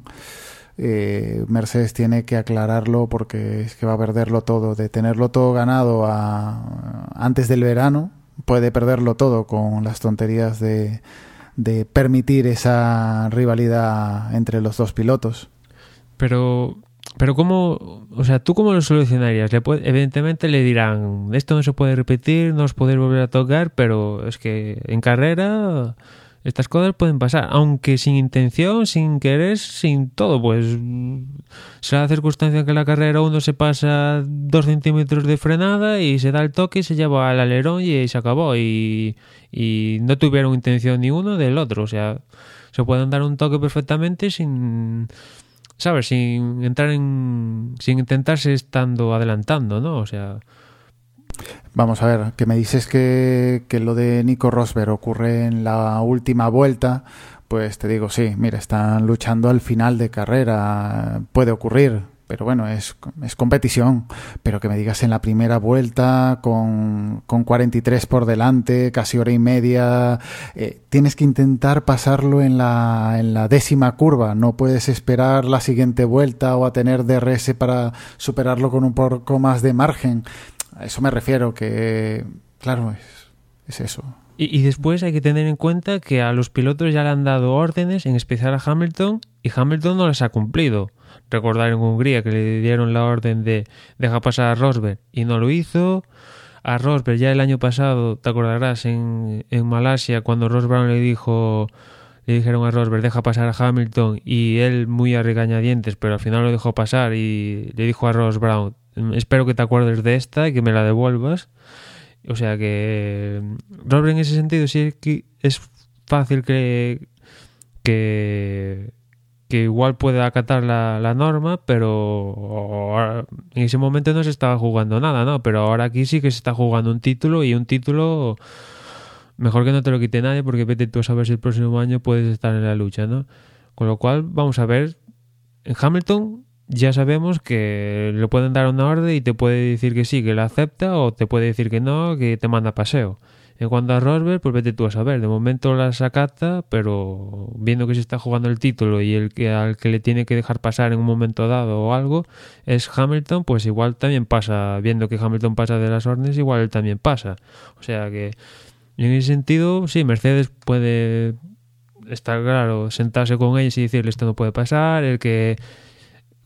Eh, Mercedes tiene que aclararlo porque es que va a perderlo todo. De tenerlo todo ganado a, antes del verano, puede perderlo todo con las tonterías de, de permitir esa rivalidad entre los dos pilotos. Pero pero cómo, o sea, ¿tú cómo lo solucionarías? Le puede, evidentemente le dirán, esto no se puede repetir, no os podéis volver a tocar, pero es que en carrera estas cosas pueden pasar, aunque sin intención, sin querer, sin todo, pues será la circunstancia que en la carrera uno se pasa dos centímetros de frenada y se da el toque y se lleva al alerón y se acabó y, y no tuvieron intención ni uno del otro, o sea, se pueden dar un toque perfectamente sin ¿sabes? Sin entrar en. sin intentarse estando adelantando, ¿no? O sea. Vamos a ver, que me dices que, que lo de Nico Rosberg ocurre en la última vuelta, pues te digo, sí, mira, están luchando al final de carrera, puede ocurrir, pero bueno, es, es, competición. Pero que me digas en la primera vuelta, con, con 43 por delante, casi hora y media, eh, tienes que intentar pasarlo en la, en la décima curva. No puedes esperar la siguiente vuelta o a tener DRS para superarlo con un poco más de margen. A eso me refiero, que claro, es, es eso. Y, después hay que tener en cuenta que a los pilotos ya le han dado órdenes, en especial a Hamilton, y Hamilton no las ha cumplido recordar en Hungría que le dieron la orden de deja pasar a Rosberg y no lo hizo. A Rosberg ya el año pasado, te acordarás, en, en Malasia, cuando Brown le dijo, le dijeron a Rosberg deja pasar a Hamilton y él muy a regañadientes, pero al final lo dejó pasar y le dijo a Ross Brown, espero que te acuerdes de esta y que me la devuelvas. O sea que Rosberg en ese sentido sí es fácil que, que que igual puede acatar la, la, norma, pero en ese momento no se estaba jugando nada, ¿no? Pero ahora aquí sí que se está jugando un título y un título mejor que no te lo quite nadie porque vete tú a saber si el próximo año puedes estar en la lucha, ¿no? Con lo cual vamos a ver, en Hamilton ya sabemos que le pueden dar una orden y te puede decir que sí, que la acepta o te puede decir que no, que te manda paseo. En cuanto a Rosberg, pues vete tú a saber. De momento la sacata, pero viendo que se está jugando el título y el que al que le tiene que dejar pasar en un momento dado o algo es Hamilton, pues igual también pasa. Viendo que Hamilton pasa de las órdenes, igual él también pasa. O sea que en ese sentido, sí, Mercedes puede estar claro, sentarse con ellos y decirle esto no puede pasar, el que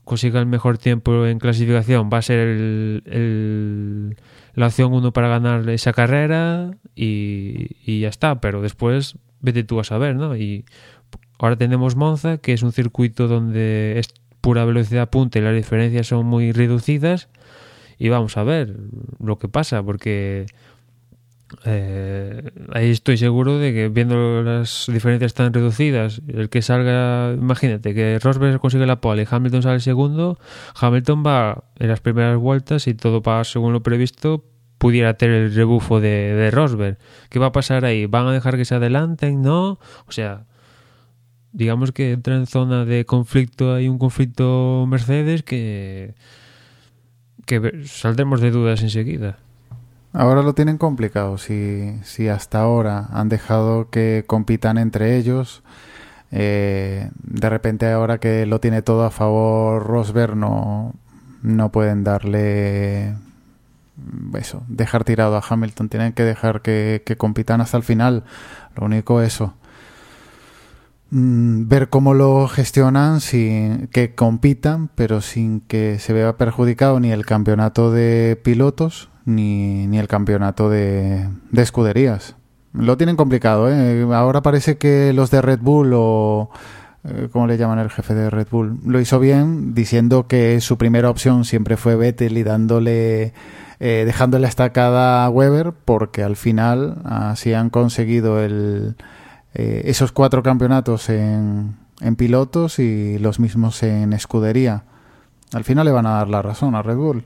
consiga el mejor tiempo en clasificación va a ser el, la opción uno para ganar esa carrera y, y, ya está, pero después vete tú a saber, ¿no? Y ahora tenemos Monza, que es un circuito donde es pura velocidad punta y las diferencias son muy reducidas y vamos a ver lo que pasa, porque eh, ahí estoy seguro de que viendo las diferencias tan reducidas, el que salga, imagínate que Rosberg consigue la pole y Hamilton sale segundo, Hamilton va en las primeras vueltas y todo va según lo previsto, pudiera tener el rebufo de, Rosberg. ¿Qué va a pasar ahí? ¿Van a dejar que se adelanten? ¿No? O sea, digamos que entra en zona de conflicto, hay un conflicto Mercedes que, que saldremos de dudas enseguida. Ahora lo tienen complicado. Si, si hasta ahora han dejado que compitan entre ellos, eh, de repente ahora que lo tiene todo a favor Rosberg no, no pueden darle eso, dejar tirado a Hamilton. Tienen que dejar que, compitan hasta el final. Lo único eso. Mm, ver cómo lo gestionan sin que compitan, pero sin que se vea perjudicado ni el campeonato de pilotos ni, ni el campeonato de, de, escuderías. Lo tienen complicado, ¿eh? Ahora parece que los de Red Bull o... eh, ¿Cómo le llaman el jefe de Red Bull? Lo hizo bien diciendo que su primera opción siempre fue Vettel y dándole... Eh, dejándole estacada a Weber porque al final así han conseguido el, eh, esos cuatro campeonatos en, en pilotos y los mismos en escudería. Al final le van a dar la razón a Red Bull.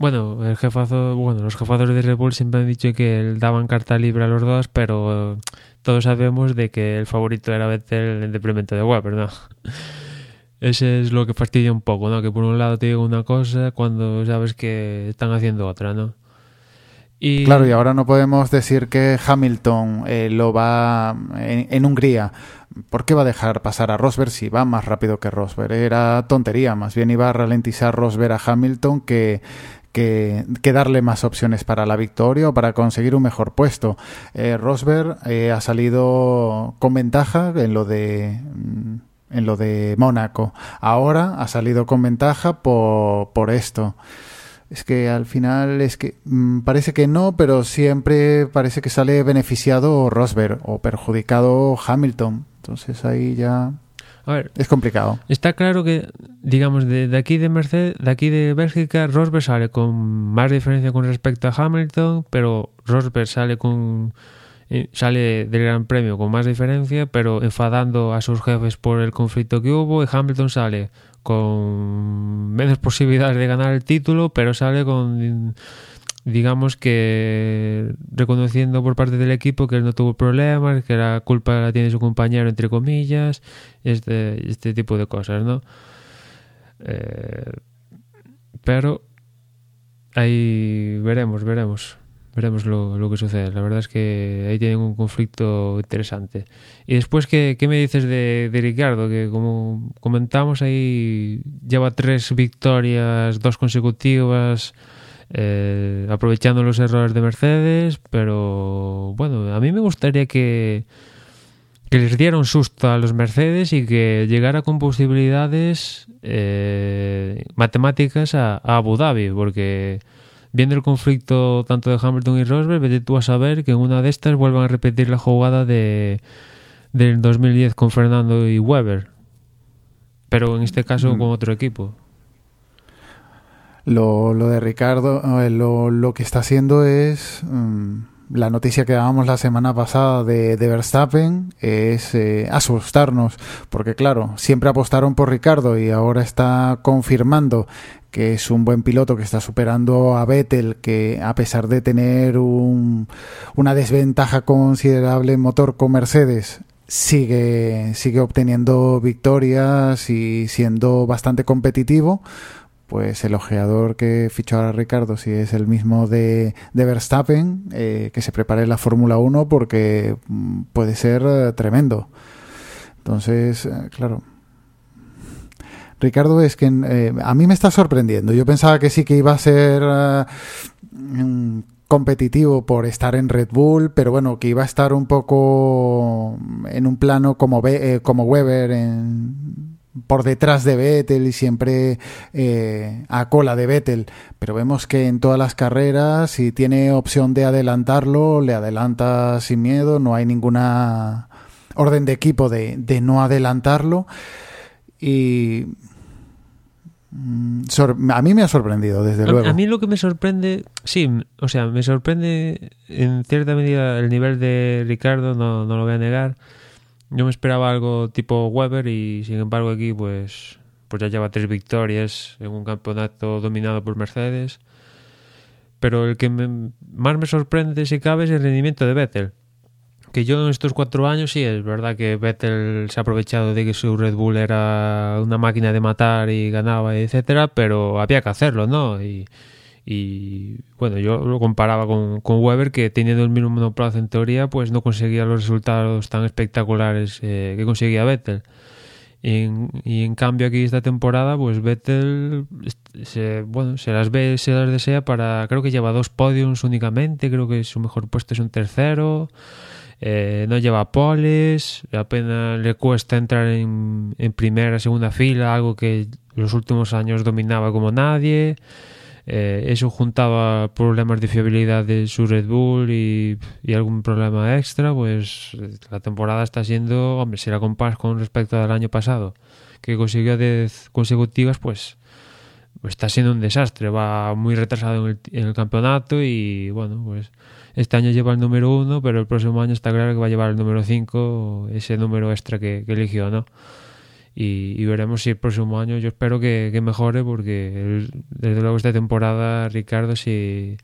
Bueno, el jefazo, bueno, los jefazos de Red Bull siempre han dicho que daban carta libre a los dos, pero todos sabemos de que el favorito era Vettel en detrimento de Weber, ¿no? Ese es lo que fastidia un poco, ¿no? Que por un lado te digo una cosa cuando sabes que están haciendo otra, ¿no? Y... Claro, y ahora no podemos decir que Hamilton eh, lo va en, en, Hungría. ¿Por qué va a dejar pasar a Rosberg si va más rápido que Rosberg? Era tontería, más bien iba a ralentizar Rosberg a Hamilton que, que, que, darle más opciones para la victoria o para conseguir un mejor puesto. Eh, Rosberg eh, ha salido con ventaja en lo de en lo de Mónaco. Ahora ha salido con ventaja por, por esto. Es que al final es que mmm, parece que no, pero siempre parece que sale beneficiado Rosberg o perjudicado Hamilton. Entonces ahí ya a ver, es complicado. Está claro que, digamos, de, de, aquí de Mercedes, de aquí de Bélgica, Rosberg sale con más diferencia con respecto a Hamilton, pero Rosberg sale con eh, sale del Gran Premio con más diferencia, pero enfadando a sus jefes por el conflicto que hubo, y Hamilton sale con menos posibilidades de ganar el título, pero sale con digamos que reconociendo por parte del equipo que él no tuvo problemas, que la culpa la tiene su compañero, entre comillas, este, este tipo de cosas, ¿no? Eh, pero ahí veremos, veremos. Veremos lo, lo, que sucede. La verdad es que ahí tienen un conflicto interesante. Y después, ¿qué, qué me dices de, de, Ricardo? Que como comentamos, ahí lleva tres victorias, dos consecutivas, eh, aprovechando los errores de Mercedes, pero bueno, a mí me gustaría que, que les diera un susto a los Mercedes y que llegara con posibilidades eh, matemáticas a, a Abu Dhabi, porque viendo el conflicto tanto de Hamilton y Rosberg, vete tú a saber que en una de estas vuelvan a repetir la jugada de del 2010 con Fernando y Weber. Pero en este caso mm. con otro equipo. Lo, lo de Ricardo, lo, lo, que está haciendo es um, la noticia que dábamos la semana pasada de, de Verstappen es eh, asustarnos, porque claro, siempre apostaron por Ricardo y ahora está confirmando que es un buen piloto que está superando a Vettel, que a pesar de tener un, una desventaja considerable en motor con Mercedes, sigue, sigue obteniendo victorias y siendo bastante competitivo, pues el ojeador que fichó a Ricardo, si es el mismo de, Verstappen, eh, que se prepare la Fórmula 1 porque puede ser eh, tremendo. Entonces, eh, claro, Ricardo, es que a mí me está sorprendiendo. Yo pensaba que sí que iba a ser uh, competitivo por estar en Red Bull, pero bueno, que iba a estar un poco en un plano como, eh, como Weber, en, por detrás de Vettel y siempre eh, a cola de Vettel. Pero vemos que en todas las carreras, si tiene opción de adelantarlo, le adelanta sin miedo, no hay ninguna orden de equipo de, de no adelantarlo. Y a mí me ha sorprendido, desde luego. A mí lo que me sorprende, sí, o sea, me sorprende en cierta medida el nivel de Ricardo, no, no lo voy a negar. Yo me esperaba algo tipo Weber y sin embargo aquí pues, pues ya lleva tres victorias en un campeonato dominado por Mercedes. Pero el que más me sorprende, si cabe, es el rendimiento de Vettel que yo en estos cuatro años sí es verdad que Vettel se ha aprovechado de que su Red Bull era una máquina de matar y ganaba etcétera pero había que hacerlo no y bueno yo lo comparaba con, con, Weber que teniendo el mismo monoplaza en teoría pues no conseguía los resultados tan espectaculares eh, que conseguía Vettel y en, y en, cambio aquí esta temporada pues Vettel se, bueno, se las ve, se las desea para creo que lleva dos podiums únicamente creo que su mejor puesto es un tercero eh, no lleva poles, apenas le cuesta entrar en, en primera, segunda fila, algo que los últimos años dominaba como nadie. Eh, eso juntado a problemas de fiabilidad de su Red Bull y, y, algún problema extra, pues la temporada está siendo, hombre, si la comparas con respecto al año pasado, que consiguió 10 consecutivas, pues está siendo un desastre, va muy retrasado en el, en el, campeonato y bueno, pues este año lleva el número uno, pero el próximo año está claro que va a llevar el número 5, ese número extra que, que eligió, ¿no? Y, veremos si el próximo año yo espero que, mejore porque desde luego esta temporada Ricardo si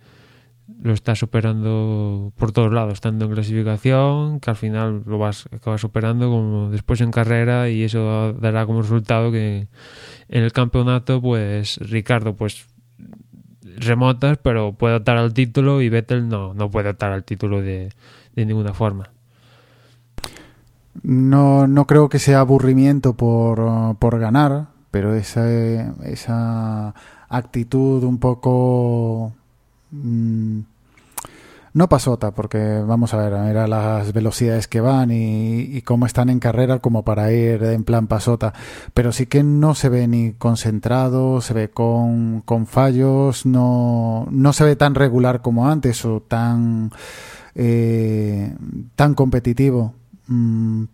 lo está superando por todos lados, tanto en clasificación, que al final lo vas acaba superando como después en carrera y eso dará como resultado que en el campeonato pues Ricardo pues remotas pero puede optar al título y Vettel no, no puede optar al título de, de ninguna forma. No, no creo que sea aburrimiento por, por ganar, pero esa, esa actitud un poco... Mmm, no pasota, porque vamos a ver, mira las velocidades que van y, y, cómo están en carrera como para ir en plan pasota. Pero sí que no se ve ni concentrado, se ve con, con fallos, no, no se ve tan regular como antes o tan, eh, tan competitivo. Mm,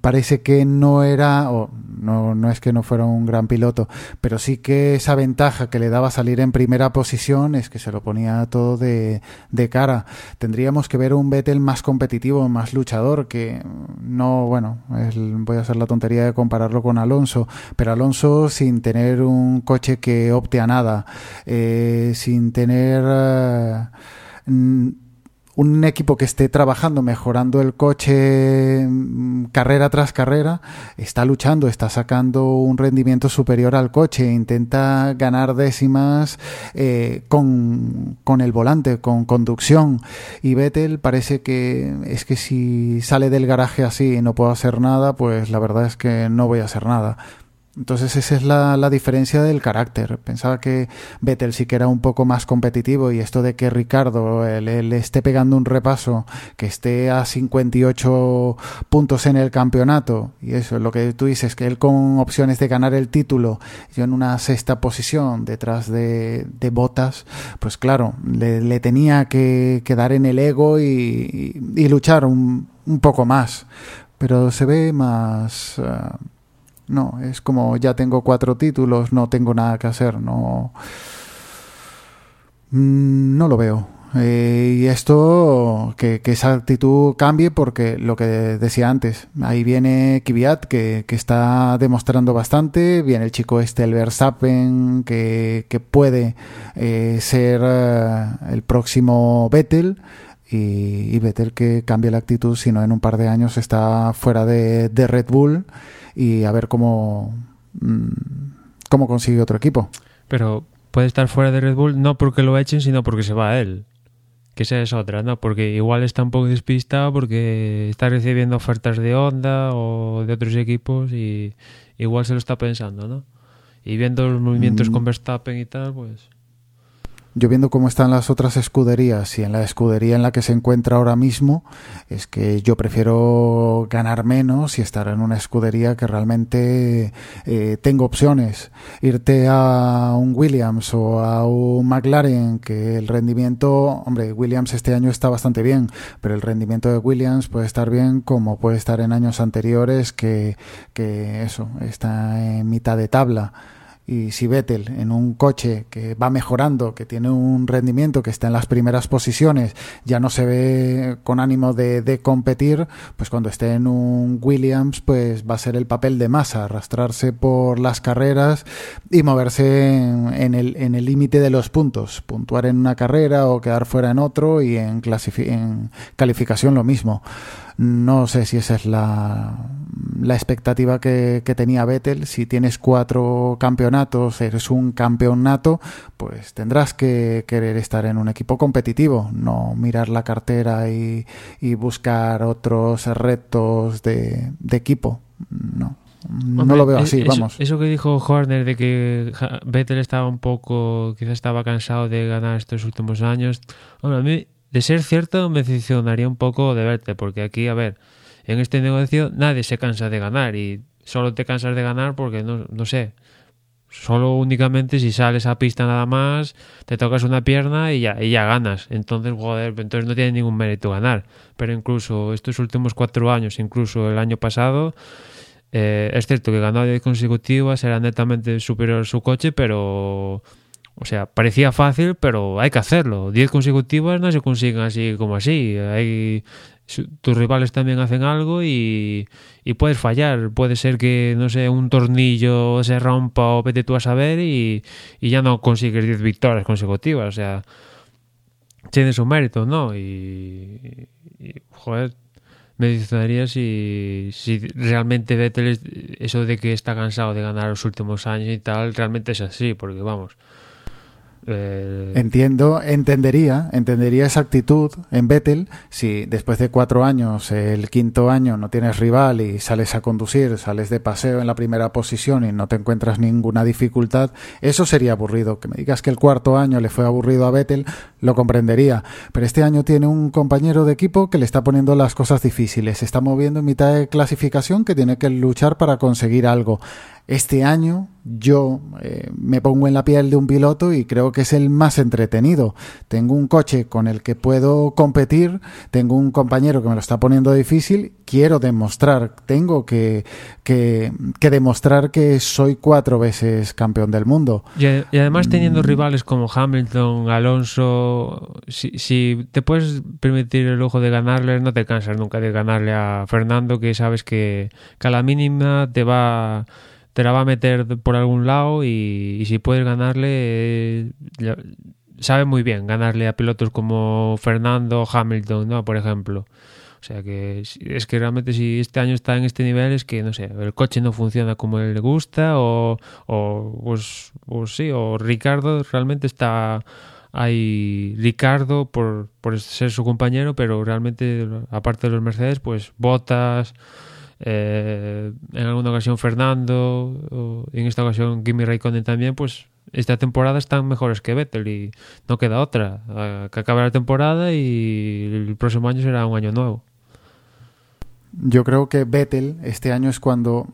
parece que no era, o no, no es que no fuera un gran piloto, pero sí que esa ventaja que le daba salir en primera posición es que se lo ponía todo de, de cara. Tendríamos que ver un Vettel más competitivo, más luchador, que no, bueno, voy a hacer la tontería de compararlo con Alonso, pero Alonso sin tener un coche que opte a nada, eh, sin tener... Uh, un equipo que esté trabajando, mejorando el coche carrera tras carrera, está luchando, está sacando un rendimiento superior al coche, intenta ganar décimas eh, con, con, el volante, con conducción. Y Vettel parece que es que si sale del garaje así y no puedo hacer nada, pues la verdad es que no voy a hacer nada. Entonces esa es la, la, diferencia del carácter. Pensaba que Vettel sí que era un poco más competitivo y esto de que Ricardo le, esté pegando un repaso, que esté a 58 puntos en el campeonato y eso es lo que tú dices, que él con opciones de ganar el título, yo en una sexta posición detrás de, de Botas, pues claro, le, le tenía que, que, dar en el ego y, y, luchar un, un, poco más. Pero se ve más... Uh, no, es como ya tengo cuatro títulos, no tengo nada que hacer, no. No lo veo. Eh, y esto, que, esa actitud cambie porque lo que decía antes, ahí viene Kvyat que, que está demostrando bastante, viene el chico este, el Verstappen, que, que puede eh, ser uh, el próximo Vettel y, Vettel que cambie la actitud, si no en un par de años está fuera de Red Bull y a ver cómo, cómo consigue otro equipo. Pero puede estar fuera de Red Bull no porque lo echen, sino porque se va a él. Que esa es otra, ¿no? Porque igual está un poco despistado porque está recibiendo ofertas de Honda o de otros equipos y igual se lo está pensando, ¿no? Y viendo los movimientos mm. con Verstappen y tal, pues yo viendo cómo están las otras escuderías y en la escudería en la que se encuentra ahora mismo, es que yo prefiero ganar menos y estar en una escudería que realmente eh, tengo opciones. Irte a un Williams o a un McLaren, que el rendimiento, hombre, Williams este año está bastante bien, pero el rendimiento de Williams puede estar bien como puede estar en años anteriores que, que eso, está en mitad de tabla y si Vettel en un coche que va mejorando, que tiene un rendimiento que está en las primeras posiciones, ya no se ve con ánimo de, competir, pues cuando esté en un Williams, pues va a ser el papel de masa, arrastrarse por las carreras y moverse en, en el límite de los puntos, puntuar en una carrera o quedar fuera en otro y en, en calificación lo mismo. No sé si esa es la, la expectativa que, que, tenía Vettel. Si tienes cuatro campeonatos, eres un campeonato, pues tendrás que querer estar en un equipo competitivo, no mirar la cartera y, y buscar otros retos de, de equipo. No. No lo veo así, eso, vamos. Eso que dijo Horner de que Vettel estaba un poco, quizás estaba cansado de ganar estos últimos años. Hombre, a mí de ser cierto, me decepcionaría un poco de verte, porque aquí, a ver, en este negocio nadie se cansa de ganar y solo te cansas de ganar porque, no, no sé, Solo únicamente si sales a pista nada más, te tocas una pierna y ya, y ya ganas. Entonces, joder, entonces no tiene ningún mérito ganar. Pero incluso estos últimos cuatro años, incluso el año pasado, eh, es cierto que ganó 10 consecutivas, era netamente superior a su coche, pero o sea, parecía fácil, pero hay que hacerlo. 10 consecutivas no se consiguen así como así. Tus rivales también hacen algo y, puedes fallar. Puede ser que, no sé, un tornillo se rompa o vete tú a saber y, ya no consigues 10 victorias consecutivas. O sea, tiene su mérito, ¿no? Y, joder, me gustaría si, si realmente Vettel, eso de que está cansado de ganar los últimos años y tal, realmente es así, porque vamos eh... Entiendo, entendería, entendería esa actitud en Vettel si después de cuatro años, el quinto año, no tienes rival y sales a conducir, sales de paseo en la primera posición y no te encuentras ninguna dificultad, eso sería aburrido. Que me digas que el cuarto año le fue aburrido a Vettel, lo comprendería. Pero este año tiene un compañero de equipo que le está poniendo las cosas difíciles, se está moviendo en mitad de clasificación que tiene que luchar para conseguir algo. Este año yo eh, me pongo en la piel de un piloto y creo que es el más entretenido. Tengo un coche con el que puedo competir, tengo un compañero que me lo está poniendo difícil, quiero demostrar, tengo que, que, demostrar que soy cuatro veces campeón del mundo. Y, además teniendo mm. rivales como Hamilton, Alonso, si, si te puedes permitir el lujo de ganarle, no te cansas nunca de ganarle a Fernando, que sabes que, que a la mínima te va te la va a meter por algún lado y, si puedes ganarle, eh, sabe muy bien ganarle a pilotos como Fernando Hamilton, ¿no? Por ejemplo. O sea que es que realmente si este año está en este nivel es que, no sé, el coche no funciona como él le gusta o, o pues, pues sí, o Ricardo realmente está ahí Ricardo por, por ser su compañero, pero realmente aparte de los Mercedes, pues Botas eh, en alguna ocasión Fernando, en esta ocasión Kimi Raikkonen también, pues esta temporada están mejores que Vettel y no queda otra. Que acabe la temporada y el próximo año será un año nuevo. Yo creo que Vettel este año es cuando,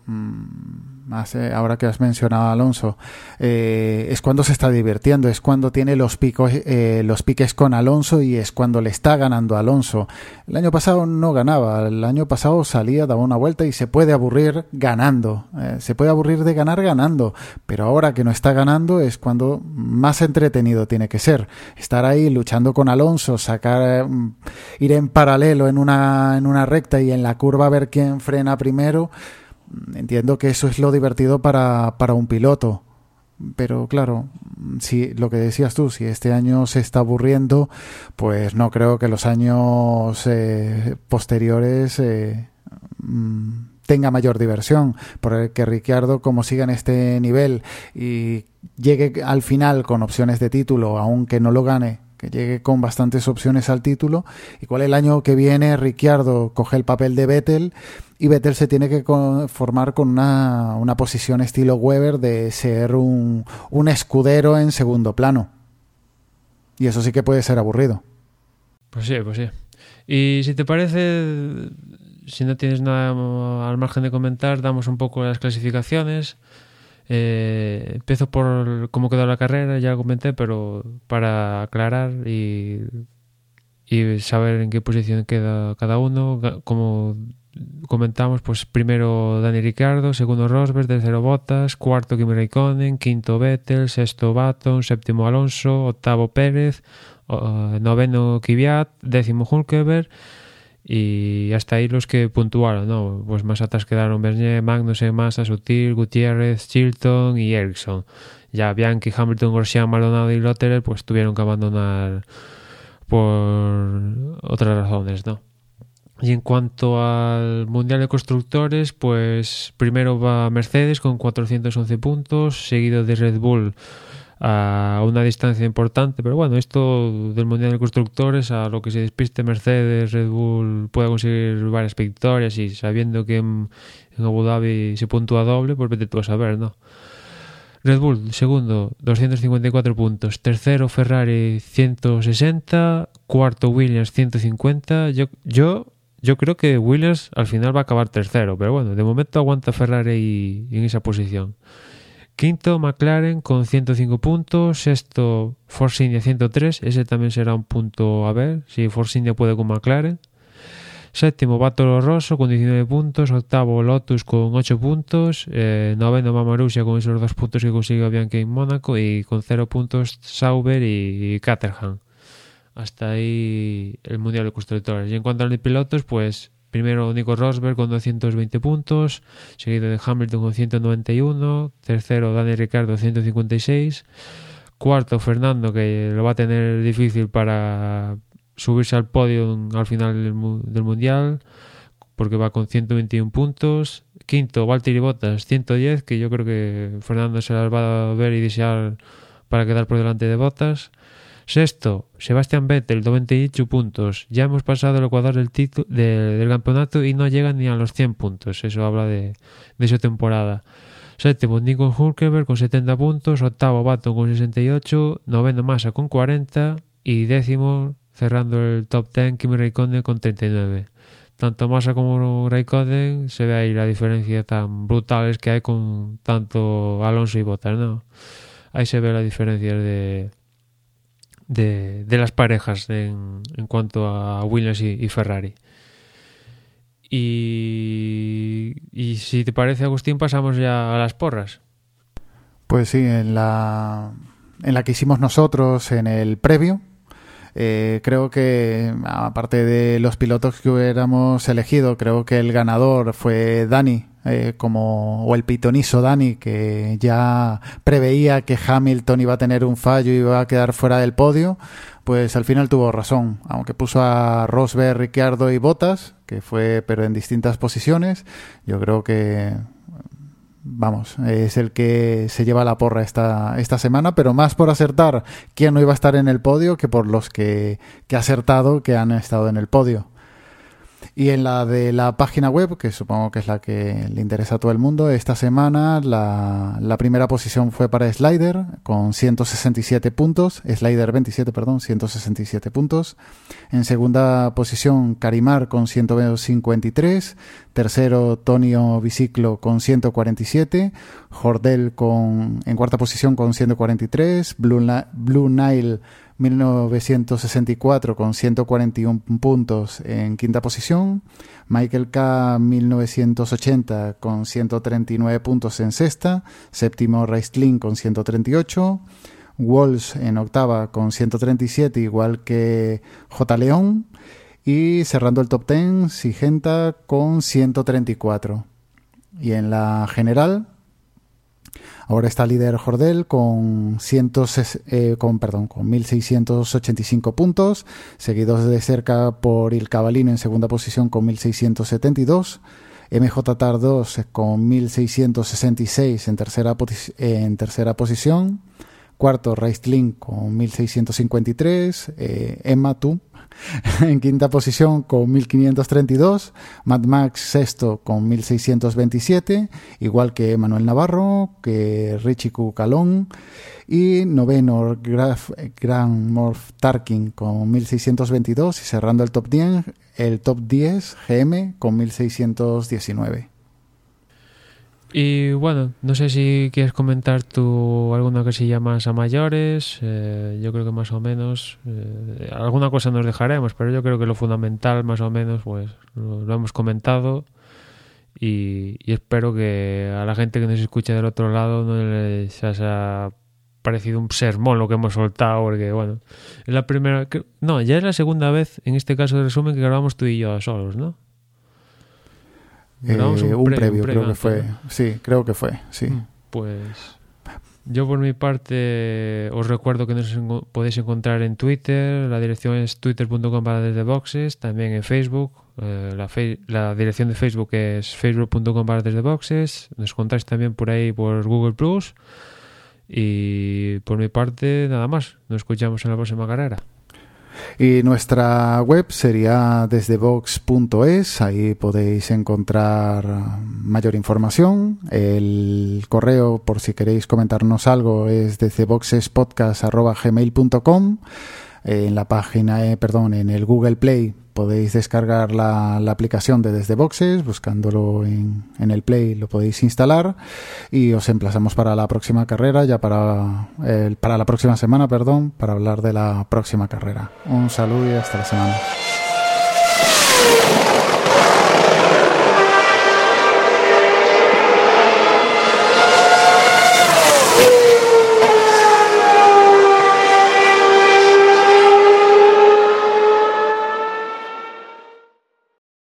mm, ahora que has mencionado a Alonso, eh, es cuando se está divirtiendo, es cuando tiene los picos, eh, los piques con Alonso y es cuando le está ganando Alonso. El año pasado no ganaba, el año pasado salía, daba una vuelta y se puede aburrir ganando, eh, se puede aburrir de ganar ganando, pero ahora que no está ganando es cuando más entretenido tiene que ser. Estar ahí luchando con Alonso, sacar, ir en paralelo en una, en una recta y en la curva a ver quién frena primero. Entiendo que eso es lo divertido para, para un piloto. Pero claro, si lo que decías tú, si este año se está aburriendo, pues no creo que los años eh, posteriores eh, mm, tenga mayor diversión. Porque Ricciardo, como siga en este nivel y llegue al final con opciones de título, aunque no lo gane, llegue con bastantes opciones al título. Igual el año que viene Ricciardo coge el papel de Vettel y Vettel se tiene que formar con una, una posición estilo Weber de ser un, un escudero en segundo plano. Y eso sí que puede ser aburrido. Pues sí, pues sí. Y si te parece, si no tienes nada al margen de comentar, damos un poco las clasificaciones. Eh, empiezo por cómo quedó la carrera, ya comenté, pero para aclarar y, y saber en qué posición queda cada uno, como comentamos, pues primero Dani Ricardo, segundo Rosberg, tercero Bottas, cuarto Kimi Raikkonen, quinto Vettel, sexto Baton, séptimo Alonso, octavo Pérez, noveno Kvyat, décimo Hulkeberg y hasta ahí los que puntuaron, ¿no? Pues más atrás quedaron Bernier, Magnussen, Massa, Sutil, Gutiérrez, Chilton y Ericsson. Ya Bianchi, Hamilton, Grosjean, Maldonado y Lotterer pues tuvieron que abandonar por otras razones, ¿no? Y en cuanto al Mundial de Constructores, pues primero va Mercedes con 411 puntos, seguido de Red Bull a una distancia importante, pero bueno, esto del Mundial de Constructores, a lo que se despiste Mercedes, Red Bull puede conseguir varias victorias y sabiendo que en, Abu Dhabi se puntúa doble, pues vete tú a saber, ¿no? Red Bull, segundo, 254 puntos. Tercero, Ferrari, 160. Cuarto, Williams, 150. Yo, yo, yo creo que Williams al final va a acabar tercero, pero bueno, de momento aguanta Ferrari en esa posición Quinto, McLaren con 105 puntos. Sexto, Force India 103. Ese también será un punto a ver si Force India puede con McLaren. Séptimo, Batolo Rosso con 19 puntos. Octavo, Lotus con 8 puntos. Eh, noveno, Mamarusia con esos dos puntos que consiguió Bianchi en Mónaco. Y con 0 puntos, Sauber y Caterham. Hasta ahí el Mundial de Constructores. Y en cuanto a los pilotos, pues Primero Nico Rosberg con 220 puntos, seguido de Hamilton con 191, tercero Daniel Ricardo 156, cuarto Fernando que lo va a tener difícil para subirse al podio al final del, Mundial porque va con 121 puntos, quinto Valtteri Bottas 110 que yo creo que Fernando se las va a ver y desear para quedar por delante de Bottas. Sexto, Sebastián Vettel, 98 puntos. Ya hemos pasado el Ecuador del, título, del campeonato y no llega ni a los 100 puntos. Eso habla de, de su temporada. Séptimo, Nico Hulkenberg con 70 puntos. Octavo, Baton con 68. Noveno, Massa con 40. Y décimo, cerrando el top 10, Kimi Raikkonen con 39. Tanto Massa como Raikkonen se ve ahí la diferencia tan brutales que hay con tanto Alonso y Bottas, ¿no? Ahí se ve la diferencia de, de, de las parejas en, en, cuanto a Williams y, Ferrari. Y, y, si te parece, Agustín, pasamos ya a las porras. Pues sí, en la, en la que hicimos nosotros en el previo, eh, creo que, aparte de los pilotos que hubiéramos elegido, creo que el ganador fue Dani, eh, como, o el pitonizo Dani, que ya preveía que Hamilton iba a tener un fallo y iba a quedar fuera del podio, pues al final tuvo razón, aunque puso a Rosberg, Ricciardo y Bottas, que fue pero en distintas posiciones, yo creo que vamos, es el que se lleva la porra esta, esta semana, pero más por acertar quién no iba a estar en el podio que por los que, que ha acertado que han estado en el podio. Y en la de la página web, que supongo que es la que le interesa a todo el mundo, esta semana la, la primera posición fue para Slider con 167 puntos, Slider 27, perdón, 167 puntos. En segunda posición Carimar con 153, tercero Tonio Biciclo con 147, Jordel con, en cuarta posición con 143, Blue, Blue Nile 1964 con 141 puntos en quinta posición, Michael K 1980 con 139 puntos en sexta, séptimo Raistlin con 138, Walls en octava con 137 igual que J. León. Y cerrando el top 10 Sigenta con 134. Y en la general Ahora está líder Jordel con, eh, con, perdón, con 1.685 puntos, seguidos de cerca por Il Cavalino en segunda posición con 1.672. MJ Tar 2 con 1666 en tercera, en tercera posición. Cuarto, Raistling con 1653. Eh, Emma Tu en quinta posición con 1532, Mad Max sexto con 1627, igual que Manuel Navarro, que Richie Cucalón, y noveno Graf, Grand Morph Tarkin con 1622 y cerrando el top 10, el top 10 GM con 1619. Y bueno, no sé si quieres comentar tú alguna cosilla más a mayores. Eh, yo creo que más o menos. Eh, alguna cosa nos dejaremos, pero yo creo que lo fundamental, más o menos, pues lo, hemos comentado. Y, espero que a la gente que nos escucha del otro lado no les haya parecido un sermón lo que hemos soltado, porque bueno, es la primera. no, ya es la segunda vez en este caso de resumen que grabamos tú y yo solos, ¿no? Eh, un, previo, creo que fue. Sí, creo que fue, sí. Mm, pues yo por mi parte os recuerdo que nos podéis encontrar en Twitter, la dirección es twitter.com para desde boxes, también en Facebook, eh, la, la, dirección de Facebook es facebook.com para desde boxes, nos contáis también por ahí por Google Plus y por mi parte nada más, nos escuchamos en la próxima carrera. Y nuestra web sería desdebox.es, ahí podéis encontrar mayor información. El correo, por si queréis comentarnos algo, es desdeboxespodcast.gmail.com. En la página, eh, perdón, en el Google Play podéis descargar la, aplicación de Desde Boxes, buscándolo en, en, el Play lo podéis instalar y os emplazamos para la próxima carrera, ya para, para la próxima semana, perdón, para hablar de la próxima carrera. Un saludo y hasta la semana.